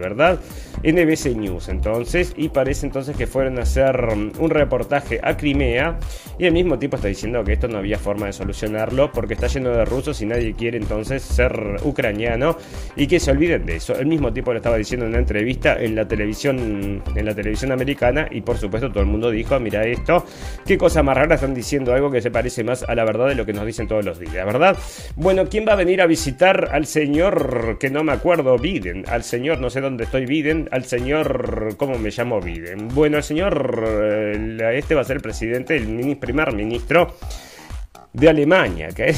¿verdad? NBC News, entonces. Y parece entonces que fueron a hacer un reportaje a Crimea. Y al mismo tiempo está diciendo que no había forma de solucionarlo porque está lleno de rusos y nadie quiere entonces ser ucraniano y que se olviden de eso. El mismo tipo lo estaba diciendo en una entrevista en la televisión en la televisión americana y por supuesto todo el mundo dijo, mira esto, qué cosa más rara están diciendo algo que se parece más a la verdad de lo que nos dicen todos los días, ¿verdad? Bueno, ¿quién va a venir a visitar al señor que no me acuerdo, Biden? Al señor, no sé dónde estoy, Biden, al señor, ¿cómo me llamo Biden? Bueno, el señor, eh, este va a ser el presidente, el primer ministro de Alemania, que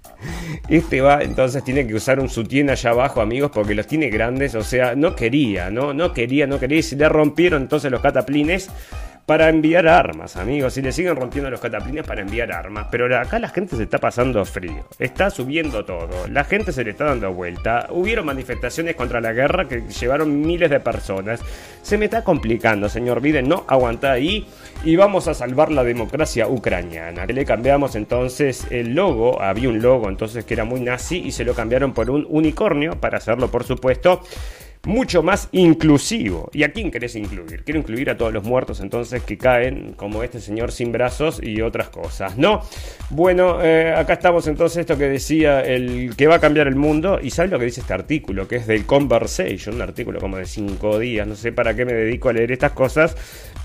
este va, entonces tiene que usar un sutién allá abajo, amigos, porque los tiene grandes, o sea, no quería, no, no quería, no quería, y se le rompieron entonces los cataplines para enviar armas, amigos. Y le siguen rompiendo los cataplines para enviar armas. Pero acá la gente se está pasando frío. Está subiendo todo. La gente se le está dando vuelta. Hubieron manifestaciones contra la guerra que llevaron miles de personas. Se me está complicando, señor Biden. No aguanta ahí. Y vamos a salvar la democracia ucraniana. Le cambiamos entonces el logo. Había un logo entonces que era muy nazi y se lo cambiaron por un unicornio para hacerlo, por supuesto mucho más inclusivo. ¿Y a quién querés incluir? Quiero incluir a todos los muertos entonces que caen, como este señor sin brazos y otras cosas, ¿no? Bueno, eh, acá estamos entonces esto que decía el que va a cambiar el mundo. ¿Y sabes lo que dice este artículo? Que es del Conversation, un artículo como de cinco días. No sé para qué me dedico a leer estas cosas.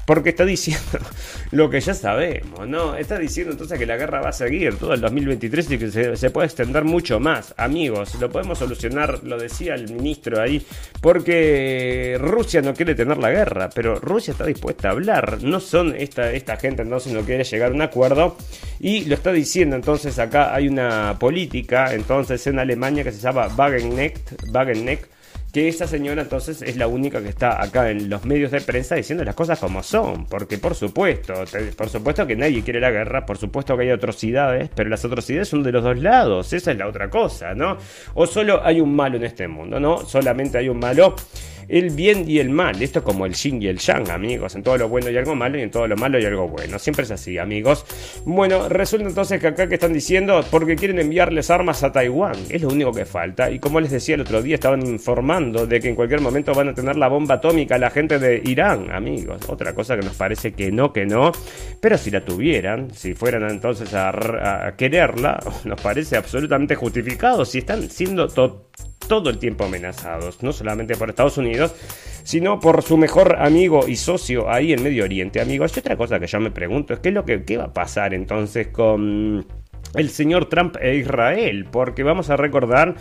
Porque está diciendo lo que ya sabemos, ¿no? Está diciendo entonces que la guerra va a seguir todo el 2023 y que se, puede extender mucho más. Amigos, lo podemos solucionar, lo decía el ministro ahí, porque Rusia no quiere tener la guerra, pero Rusia está dispuesta a hablar. No son esta, esta gente entonces no quiere llegar a un acuerdo y lo está diciendo entonces acá hay una política entonces en Alemania que se llama Wagenknecht, Wagenknecht que esa señora entonces es la única que está acá en los medios de prensa diciendo las cosas como son, porque por supuesto, por supuesto que nadie quiere la guerra, por supuesto que hay atrocidades, pero las atrocidades son de los dos lados, esa es la otra cosa, ¿no? O solo hay un malo en este mundo, ¿no? Solamente hay un malo el bien y el mal. Esto es como el yin y el yang, amigos. En todo lo bueno hay algo malo y en todo lo malo hay algo bueno. Siempre es así, amigos. Bueno, resulta entonces que acá que están diciendo, porque quieren enviarles armas a Taiwán. Es lo único que falta. Y como les decía el otro día, estaban informando de que en cualquier momento van a tener la bomba atómica la gente de Irán, amigos. Otra cosa que nos parece que no, que no. Pero si la tuvieran, si fueran entonces a, quererla, nos parece absolutamente justificado. Si están siendo todo el tiempo amenazados, no solamente por Estados Unidos, sino por su mejor amigo y socio ahí en Medio Oriente, amigos. Y otra cosa que yo me pregunto es qué es lo que va a pasar entonces con el señor Trump e Israel, porque vamos a recordar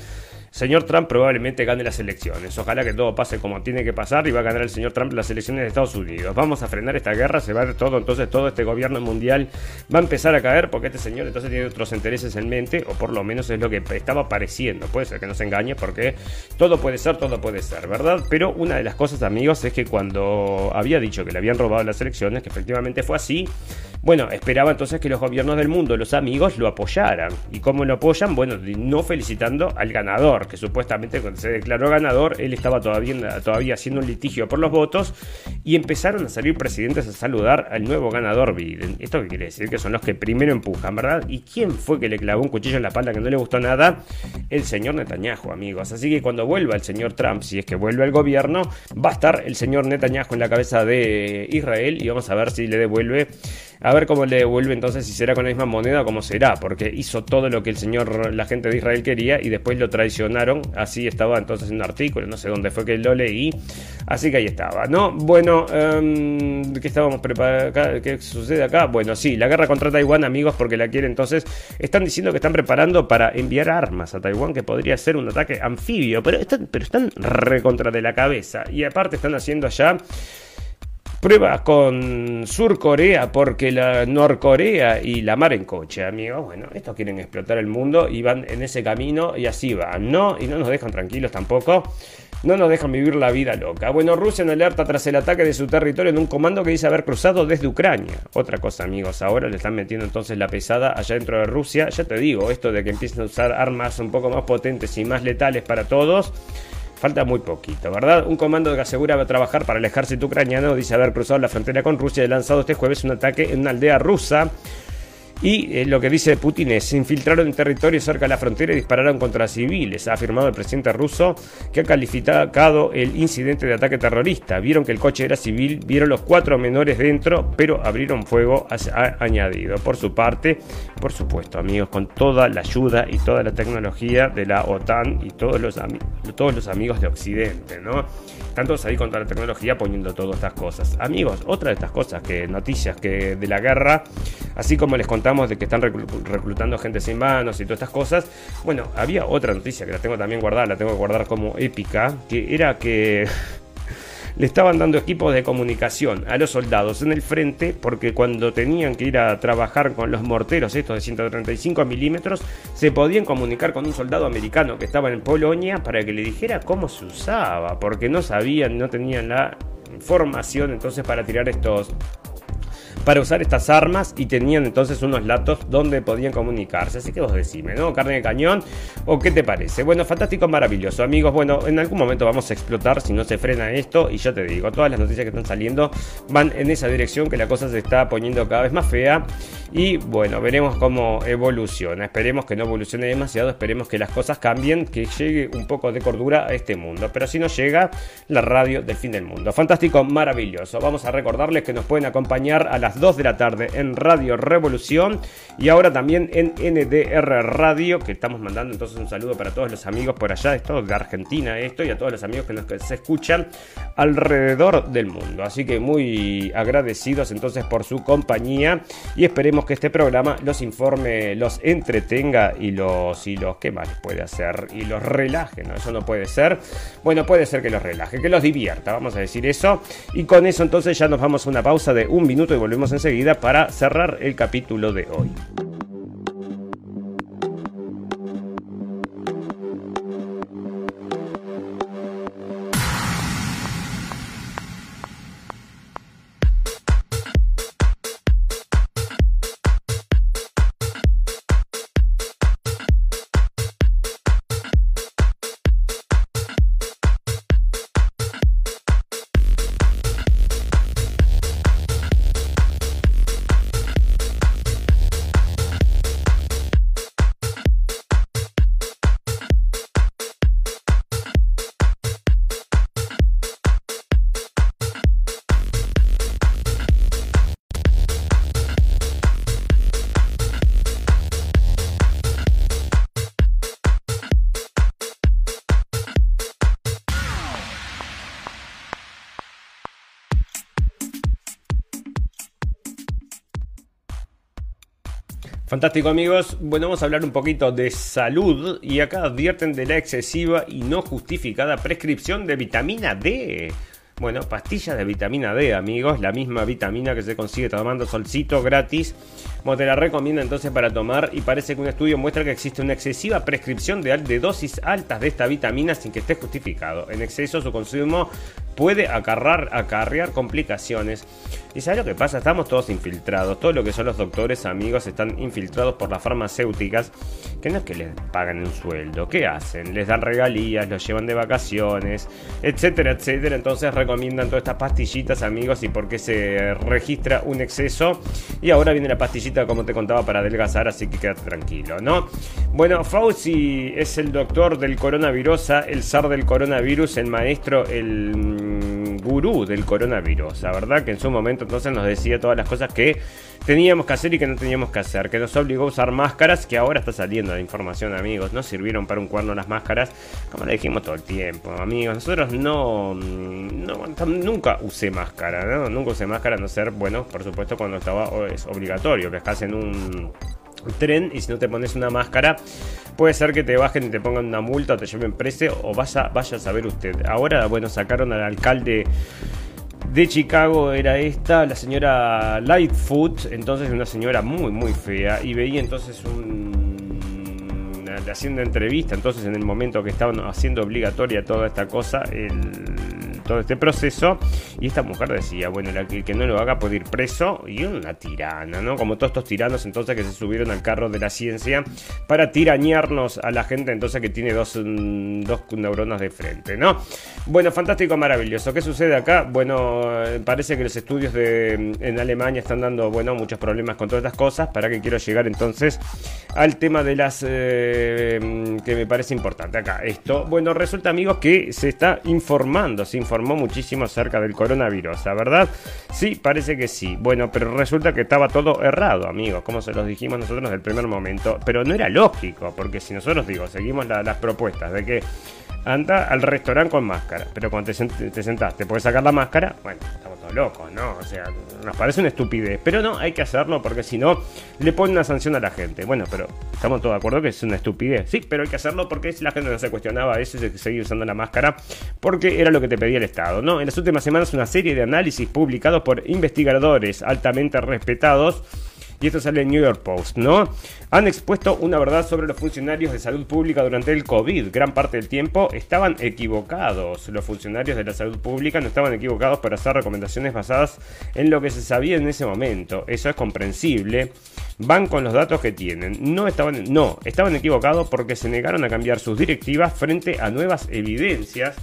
señor Trump probablemente gane las elecciones. Ojalá que todo pase como tiene que pasar y va a ganar el señor Trump las elecciones de Estados Unidos. Vamos a frenar esta guerra, se va a ver todo, entonces todo este gobierno mundial va a empezar a caer porque este señor entonces tiene otros intereses en mente, o por lo menos es lo que estaba pareciendo. Puede ser que no se engañe porque todo puede ser, todo puede ser, ¿verdad? Pero una de las cosas, amigos, es que cuando había dicho que le habían robado las elecciones, que efectivamente fue así, bueno, esperaba entonces que los gobiernos del mundo, los amigos, lo apoyaran. ¿Y cómo lo apoyan? Bueno, no felicitando al ganador, que supuestamente cuando se declaró ganador, él estaba todavía, todavía haciendo un litigio por los votos, y empezaron a salir presidentes a saludar al nuevo ganador Biden. ¿Esto qué quiere decir? Que son los que primero empujan, ¿verdad? ¿Y quién fue que le clavó un cuchillo en la espalda que no le gustó nada? El señor Netanyahu, amigos. Así que cuando vuelva el señor Trump, si es que vuelve al gobierno, va a estar el señor Netanyahu en la cabeza de Israel y vamos a ver si le devuelve a ver cómo le devuelve entonces, si será con la misma moneda o cómo será, porque hizo todo lo que el señor, la gente de Israel quería y después lo traicionaron. Así estaba entonces en un artículo, no sé dónde fue que lo leí. Así que ahí estaba, ¿no? Bueno, um, ¿qué estábamos preparando? ¿Qué sucede acá? Bueno, sí, la guerra contra Taiwán, amigos, porque la quiere entonces. Están diciendo que están preparando para enviar armas a Taiwán, que podría ser un ataque anfibio, pero están, pero están de la cabeza. Y aparte están haciendo allá Prueba con Sur Corea porque la Norcorea y la mar en coche, amigos. Bueno, estos quieren explotar el mundo y van en ese camino y así van, ¿no? Y no nos dejan tranquilos tampoco. No nos dejan vivir la vida loca. Bueno, Rusia en alerta tras el ataque de su territorio en un comando que dice haber cruzado desde Ucrania. Otra cosa, amigos, ahora le están metiendo entonces la pesada allá dentro de Rusia. Ya te digo, esto de que empiecen a usar armas un poco más potentes y más letales para todos Falta muy poquito, ¿verdad? Un comando que asegura trabajar para el ejército ucraniano dice haber cruzado la frontera con Rusia y lanzado este jueves un ataque en una aldea rusa y eh, lo que dice Putin es, se infiltraron en territorio cerca de la frontera y dispararon contra civiles. Ha afirmado el presidente ruso que ha calificado el incidente de ataque terrorista. Vieron que el coche era civil, vieron los cuatro menores dentro, pero abrieron fuego, ha añadido. Por su parte, por supuesto, amigos, con toda la ayuda y toda la tecnología de la OTAN y todos los, todos los amigos de Occidente, ¿no? Tantos ahí contra la tecnología poniendo todas estas cosas. Amigos, otra de estas cosas que noticias que de la guerra, así como les contamos de que están reclutando gente sin manos y todas estas cosas. Bueno, había otra noticia que la tengo también guardada, la tengo que guardar como épica, que era que le estaban dando equipos de comunicación a los soldados en el frente porque cuando tenían que ir a trabajar con los morteros estos de 135 milímetros se podían comunicar con un soldado americano que estaba en Polonia para que le dijera cómo se usaba porque no sabían, no tenían la formación entonces para tirar estos para usar estas armas y tenían entonces unos latos donde podían comunicarse. Así que vos decime, ¿no? Carne de cañón o qué te parece. Bueno, fantástico, maravilloso, amigos. Bueno, en algún momento vamos a explotar si no se frena esto y yo te digo, todas las noticias que están saliendo van en esa dirección que la cosa se está poniendo cada vez más fea y bueno, veremos cómo evoluciona. Esperemos que no evolucione demasiado, esperemos que las cosas cambien, que llegue un poco de cordura a este mundo. Pero si no llega, la radio del fin del mundo. Fantástico, maravilloso. Vamos a recordarles que nos pueden acompañar a las 2 de la tarde en Radio Revolución y ahora también en NDR Radio, que estamos mandando entonces un saludo para todos los amigos por allá, esto de Argentina, esto y a todos los amigos que nos se escuchan alrededor del mundo. Así que muy agradecidos entonces por su compañía y esperemos que este programa los informe, los entretenga y los, y los, ¿qué más puede hacer? Y los relaje, ¿no? Eso no puede ser. Bueno, puede ser que los relaje, que los divierta, vamos a decir eso. Y con eso entonces ya nos vamos a una pausa de un minuto y volvemos enseguida para cerrar el capítulo de hoy. Fantástico amigos, bueno vamos a hablar un poquito de salud y acá advierten de la excesiva y no justificada prescripción de vitamina D. Bueno, pastillas de vitamina D, amigos, la misma vitamina que se consigue tomando solcito gratis. Bueno, te la recomiendo entonces para tomar y parece que un estudio muestra que existe una excesiva prescripción de, de dosis altas de esta vitamina sin que esté justificado. En exceso su consumo puede acarrear complicaciones. ¿Y sabes lo que pasa? Estamos todos infiltrados. Todo lo que son los doctores, amigos, están infiltrados por las farmacéuticas. Que no es que les pagan un sueldo. ¿Qué hacen? Les dan regalías, los llevan de vacaciones, etcétera, etcétera. Entonces recomiendan todas estas pastillitas, amigos, y por qué se registra un exceso. Y ahora viene la pastillita, como te contaba, para adelgazar, así que quédate tranquilo, ¿no? Bueno, Fauci es el doctor del coronavirus, el zar del coronavirus, el maestro, el mm, gurú del coronavirus. La verdad que en su momento entonces nos decía todas las cosas que teníamos que hacer y que no teníamos que hacer, que nos obligó a usar máscaras, que ahora está saliendo la información, amigos, no sirvieron para un cuerno las máscaras, como le dijimos todo el tiempo, amigos, nosotros no, nunca usé máscara, ¿no? nunca usé máscara, a no ser, bueno, por supuesto cuando estaba, es obligatorio, que estás en un tren y si no te pones una máscara puede ser que te bajen y te pongan una multa o te lleven preso o vaya, vaya a saber usted. Ahora, bueno, sacaron al alcalde de Chicago era esta, la señora Lightfoot, entonces una señora muy muy fea y veía entonces un haciendo entrevista, entonces en el momento que estaban haciendo obligatoria toda esta cosa, el todo este proceso. Y esta mujer decía, bueno, el que no lo haga puede ir preso y una tirana, ¿no? Como todos estos tiranos entonces que se subieron al carro de la ciencia para tirañarnos a la gente entonces que tiene dos, mm, dos neuronas de frente, ¿no? Bueno, fantástico, maravilloso. ¿Qué sucede acá? Bueno, eh, parece que los estudios de, mm, en Alemania están dando, bueno, muchos problemas con todas estas cosas. Para que quiero llegar entonces al tema de las eh, mm, que me parece importante acá. Esto, bueno, resulta amigos que se está informando, se informa muchísimo acerca del coronavirus, ¿la verdad? Sí, parece que sí. Bueno, pero resulta que estaba todo errado, amigos, como se los dijimos nosotros desde el primer momento. Pero no era lógico, porque si nosotros, digo, seguimos las propuestas de que anda al restaurante con máscara, pero cuando te, te sentaste, puedes sacar la máscara, bueno, estamos todos locos, ¿no? O sea, nos parece una estupidez, pero no, hay que hacerlo porque si no, le pone una sanción a la gente. Bueno, pero estamos todos de acuerdo que es una estupidez, sí, pero hay que hacerlo porque si la gente no se cuestionaba eso y se seguía usando la máscara, porque era lo que te pedía el Estado, ¿no? En las últimas semanas una serie de análisis publicados por investigadores altamente respetados y esto sale en New York Post, ¿no? Han expuesto una verdad sobre los funcionarios de salud pública durante el COVID. Gran parte del tiempo estaban equivocados. Los funcionarios de la salud pública no estaban equivocados para hacer recomendaciones basadas en lo que se sabía en ese momento. Eso es comprensible. Van con los datos que tienen. No estaban, no, estaban equivocados porque se negaron a cambiar sus directivas frente a nuevas evidencias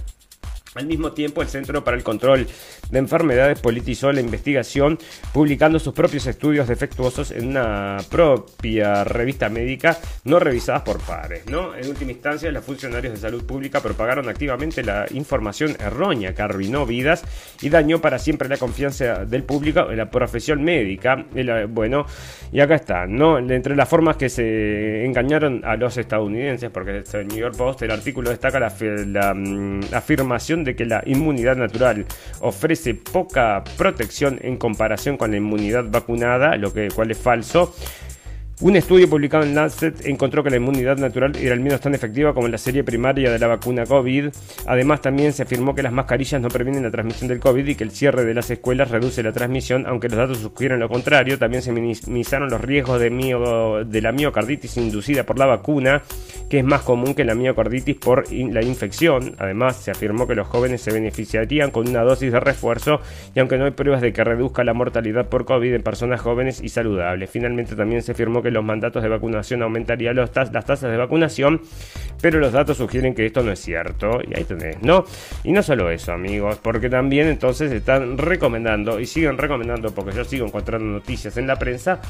al mismo tiempo, el Centro para el Control de Enfermedades politizó la investigación, publicando sus propios estudios defectuosos en una propia revista médica no revisadas por pares. ¿no? En última instancia, los funcionarios de salud pública propagaron activamente la información errónea que arruinó vidas y dañó para siempre la confianza del público en la profesión médica. bueno, y acá está, ¿no? entre las formas que se engañaron a los estadounidenses, porque el New York Post, el artículo destaca la, la mm, afirmación de que la inmunidad natural ofrece poca protección en comparación con la inmunidad vacunada, lo que cual es falso. Un estudio publicado en Lancet encontró que la inmunidad natural era al menos tan efectiva como la serie primaria de la vacuna COVID. Además, también se afirmó que las mascarillas no previenen la transmisión del COVID y que el cierre de las escuelas reduce la transmisión, aunque los datos sugieren lo contrario. También se minimizaron los riesgos de, la miocarditis inducida por la vacuna, que es más común que la miocarditis por la infección. Además, se afirmó que los jóvenes se beneficiarían con una dosis de refuerzo y aunque no hay pruebas de que reduzca la mortalidad por COVID en personas jóvenes y saludables. Finalmente, también se afirmó que los mandatos de vacunación aumentarían las tasas de vacunación, pero los datos sugieren que esto no es cierto. Y ahí tenés, ¿no? Y no solo eso, amigos, porque también entonces están recomendando y siguen recomendando, porque yo sigo encontrando noticias en la prensa,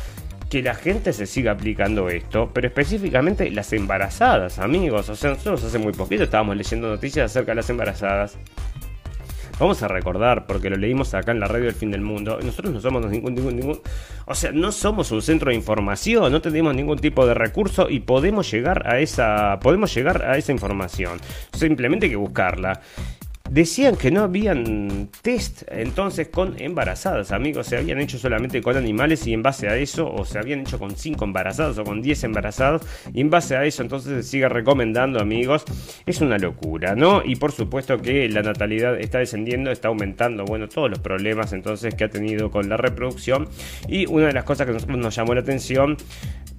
que la gente se siga aplicando esto, pero específicamente las embarazadas, amigos. O sea, nosotros hace muy poquito estábamos leyendo noticias acerca de las embarazadas. Vamos a recordar, porque lo leímos acá en la radio del fin del mundo, nosotros no somos ningún, ningún, o sea, no somos un centro de información, no tenemos ningún tipo de recurso y podemos llegar a esa, podemos llegar a esa información. Simplemente hay que buscarla. Decían que no habían test entonces con embarazadas, amigos. Se habían hecho solamente con animales y en base a eso, o se habían hecho con 5 embarazadas o con 10 embarazadas. Y en base a eso entonces se sigue recomendando, amigos. Es una locura, ¿no? Y por supuesto que la natalidad está descendiendo, está aumentando, bueno, todos los problemas entonces que ha tenido con la reproducción. Y una de las cosas que nos llamó la atención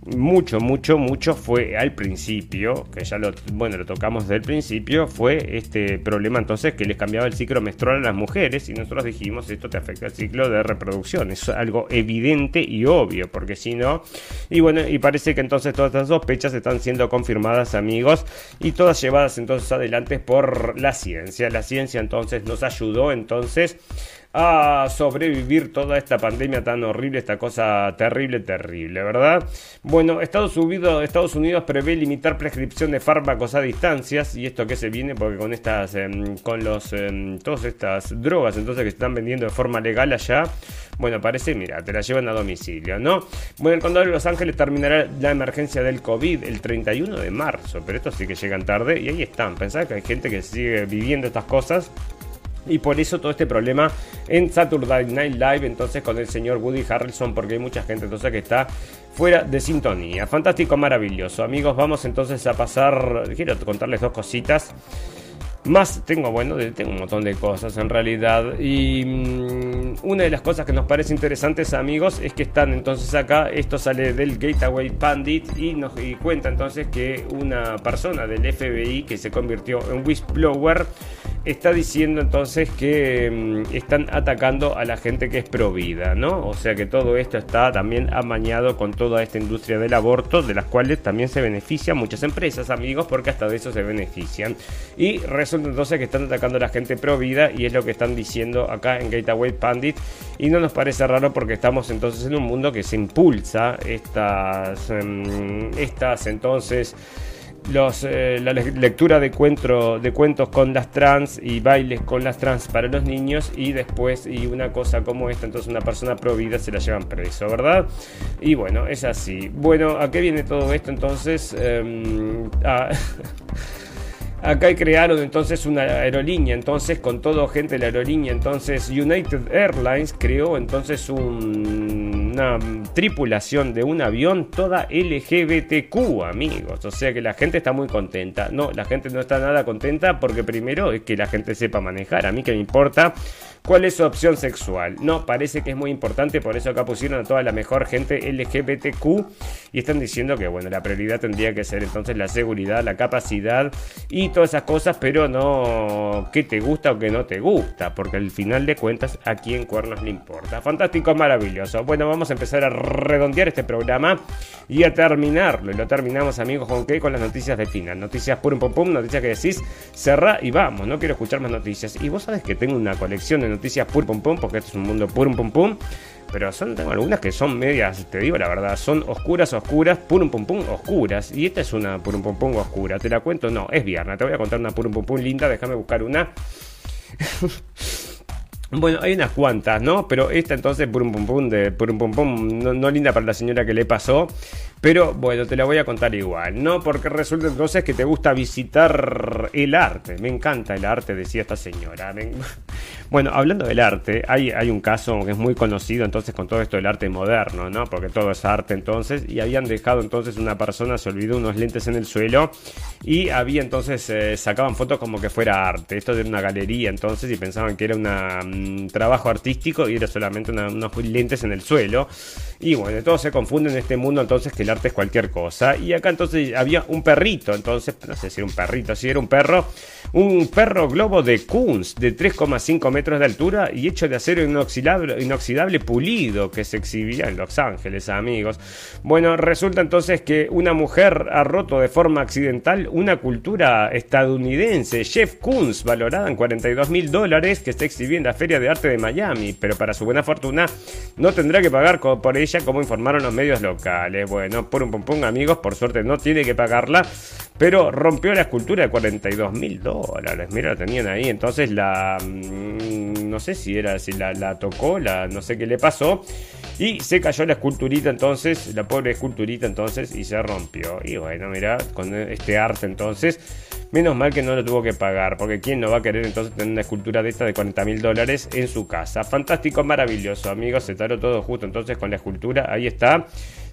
mucho, mucho, mucho fue al principio, que ya lo, bueno, lo tocamos desde el principio, fue este problema entonces que les cambiaba el ciclo menstrual a las mujeres y nosotros dijimos esto te afecta el ciclo de reproducción, es algo evidente y obvio, porque si no, y bueno, y parece que entonces todas estas sospechas están siendo confirmadas amigos y todas llevadas entonces adelante por la ciencia, la ciencia entonces nos ayudó entonces a sobrevivir toda esta pandemia tan horrible, esta cosa terrible, terrible, ¿verdad? Bueno, Estados Unidos, Estados Unidos prevé limitar prescripción de fármacos a distancias y esto que se viene porque con estas, em, con los, em, todas estas drogas entonces que se están vendiendo de forma legal allá, bueno, parece, mira, te la llevan a domicilio, ¿no? Bueno, el condado de Los Ángeles terminará la emergencia del COVID el 31 de marzo, pero esto sí que llegan tarde y ahí están. Pensá que hay gente que sigue viviendo estas cosas y por eso todo este problema en Saturday Night Live, entonces con el señor Woody Harrelson, porque hay mucha gente entonces que está fuera de sintonía. Fantástico, maravilloso. Amigos, vamos entonces a pasar, quiero contarles dos cositas. Más tengo, bueno, tengo un montón de cosas en realidad. Y mm, una de las cosas que nos parece interesantes, amigos, es que están entonces acá. Esto sale del Gateway Pandit y nos cuenta entonces que una persona del FBI que se convirtió en whistleblower está diciendo entonces que mm, están atacando a la gente que es pro vida, ¿no? O sea que todo esto está también amañado con toda esta industria del aborto, de las cuales también se benefician muchas empresas, amigos, porque hasta de eso se benefician. Y resulta entonces que están atacando a la gente pro vida y es lo que están diciendo acá en Gateway Pandit y no nos parece raro porque estamos entonces en un mundo que se impulsa estas, em, estas entonces los, eh, la lectura de, cuento, de cuentos con las trans y bailes con las trans para los niños y después y una cosa como esta, entonces una persona prohibida se la llevan preso, ¿verdad? Y bueno, es así. Bueno, ¿a qué viene todo esto entonces? Em, Acá crearon entonces una aerolínea, entonces con todo gente de la aerolínea, entonces United Airlines creó entonces una tripulación de un avión toda LGBTQ, amigos. O sea que la gente está muy contenta. No, la gente no está nada contenta porque primero es que la gente sepa manejar. A mí que me importa cuál es su opción sexual. No, parece que es muy importante, por eso acá pusieron a toda la mejor gente LGBTQ y están diciendo que bueno, la prioridad tendría que ser entonces la seguridad, la capacidad y todas esas cosas, pero no que te gusta o que no te gusta, porque al final de cuentas a quién cuernos le importa. Fantástico, maravilloso. Bueno, vamos a empezar a redondear este programa y a terminarlo. Y lo terminamos, amigos, con qué? Con las noticias de final. Noticias pum pum pum, noticias que decís, cerra y vamos, no quiero escuchar más noticias. Y vos sabes que tengo una colección de noticias pur pum pum, porque esto es un mundo pum pum pum. Pero son, tengo algunas que son medias, te digo la verdad, son oscuras, oscuras, purum pum pum, oscuras. Y esta es una purum pum pum oscura. ¿Te la cuento? No, es viernes. Te voy a contar una purum pum pum linda. Déjame buscar una. Bueno, hay unas cuantas, ¿no? Pero esta entonces, purum pum pum, de purum pum pum, no, linda para la señora que le pasó. Pero bueno, te la voy a contar igual, ¿no? Porque resulta entonces que te gusta visitar el arte. Me encanta el arte, decía esta señora. Bueno, hablando del arte, hay, hay un caso que es muy conocido entonces con todo esto del arte moderno, ¿no? Porque todo es arte entonces. Y habían dejado entonces una persona, se olvidó unos lentes en el suelo. Y había entonces, eh, sacaban fotos como que fuera arte. Esto era una galería entonces y pensaban que era un trabajo artístico y era solamente unos lentes en el suelo. Y bueno, todo se confunde en este mundo entonces que el arte es cualquier cosa. Y acá entonces había un perrito, entonces, no sé si era un perrito, si era un perro, un perro globo de Kunz de 3,5 metros de altura y hecho de acero inoxidable, pulido que se exhibía en Los Ángeles, amigos. Bueno, resulta entonces que una mujer ha roto de forma accidental una cultura estadounidense, Jeff Koons, valorada en 42 mil dólares, que está exhibiendo en la Feria de Arte de Miami, pero para su buena fortuna no tendrá que pagar por ella como informaron los medios locales. Bueno, por un pum amigos, por suerte no tiene que pagarla, pero rompió la escultura de 42 mil dólares. Mira, la tenían ahí, entonces la... Mm, no sé si era, si la, tocó, la, no sé qué le pasó. Y se cayó la esculturita entonces, la pobre esculturita entonces, y se rompió. Y bueno, mira, con este arte entonces, menos mal que no lo tuvo que pagar, porque ¿quién no va a querer entonces tener una escultura de esta de 40 mil dólares en su casa? Fantástico, maravilloso, amigos, se taró todo justo entonces con la escultura, ahí está.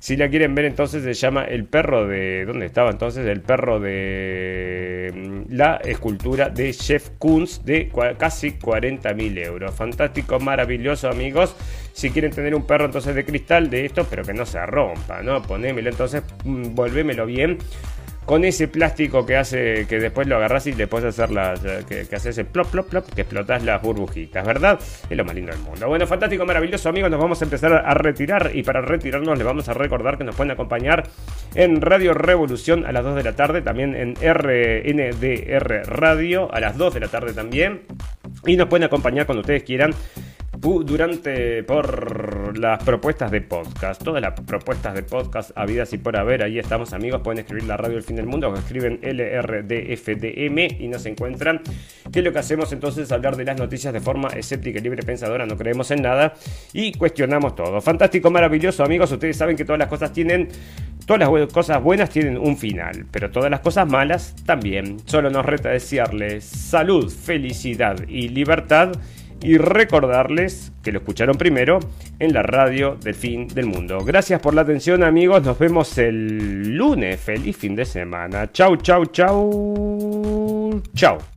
Si la quieren ver, entonces se llama El perro de. ¿Dónde estaba entonces? El perro de. Mm, la escultura de Jeff Koons de casi 40 mil euros. Fantástico, maravilloso, amigos. Si quieren tener un perro entonces de cristal de esto, pero que no se rompa, ¿no? Ponémelo entonces, mm, volvémelo bien con ese plástico que hace que después lo agarras y puedes hacer las que, que haces el plop plop plop que explotas las burbujitas, ¿verdad? Es lo más lindo del mundo. Bueno, fantástico, maravilloso, amigos, nos vamos a empezar a retirar y para retirarnos les vamos a recordar que nos pueden acompañar en Radio Revolución a las 2 de la tarde, también en RNDR Radio a las 2 de la tarde también y nos pueden acompañar cuando ustedes quieran durante por las propuestas de podcast. Todas las propuestas de podcast habidas y por haber. Ahí estamos, amigos. Pueden escribir la radio El Fin del Mundo escriben LRDFDM y nos encuentran. ¿Qué es lo que hacemos entonces? Es hablar de las noticias de forma escéptica y libre pensadora. No creemos en nada y cuestionamos todo. Fantástico, maravilloso, amigos. Ustedes saben que todas las cosas tienen. Todas las cosas buenas tienen un final, pero todas las cosas malas también. Solo nos reta desearles salud, felicidad y libertad y recordarles que lo escucharon primero en la radio del fin del mundo. Gracias por la atención amigos, nos vemos el lunes. Feliz fin de semana. Chau, chau, chau. Chau.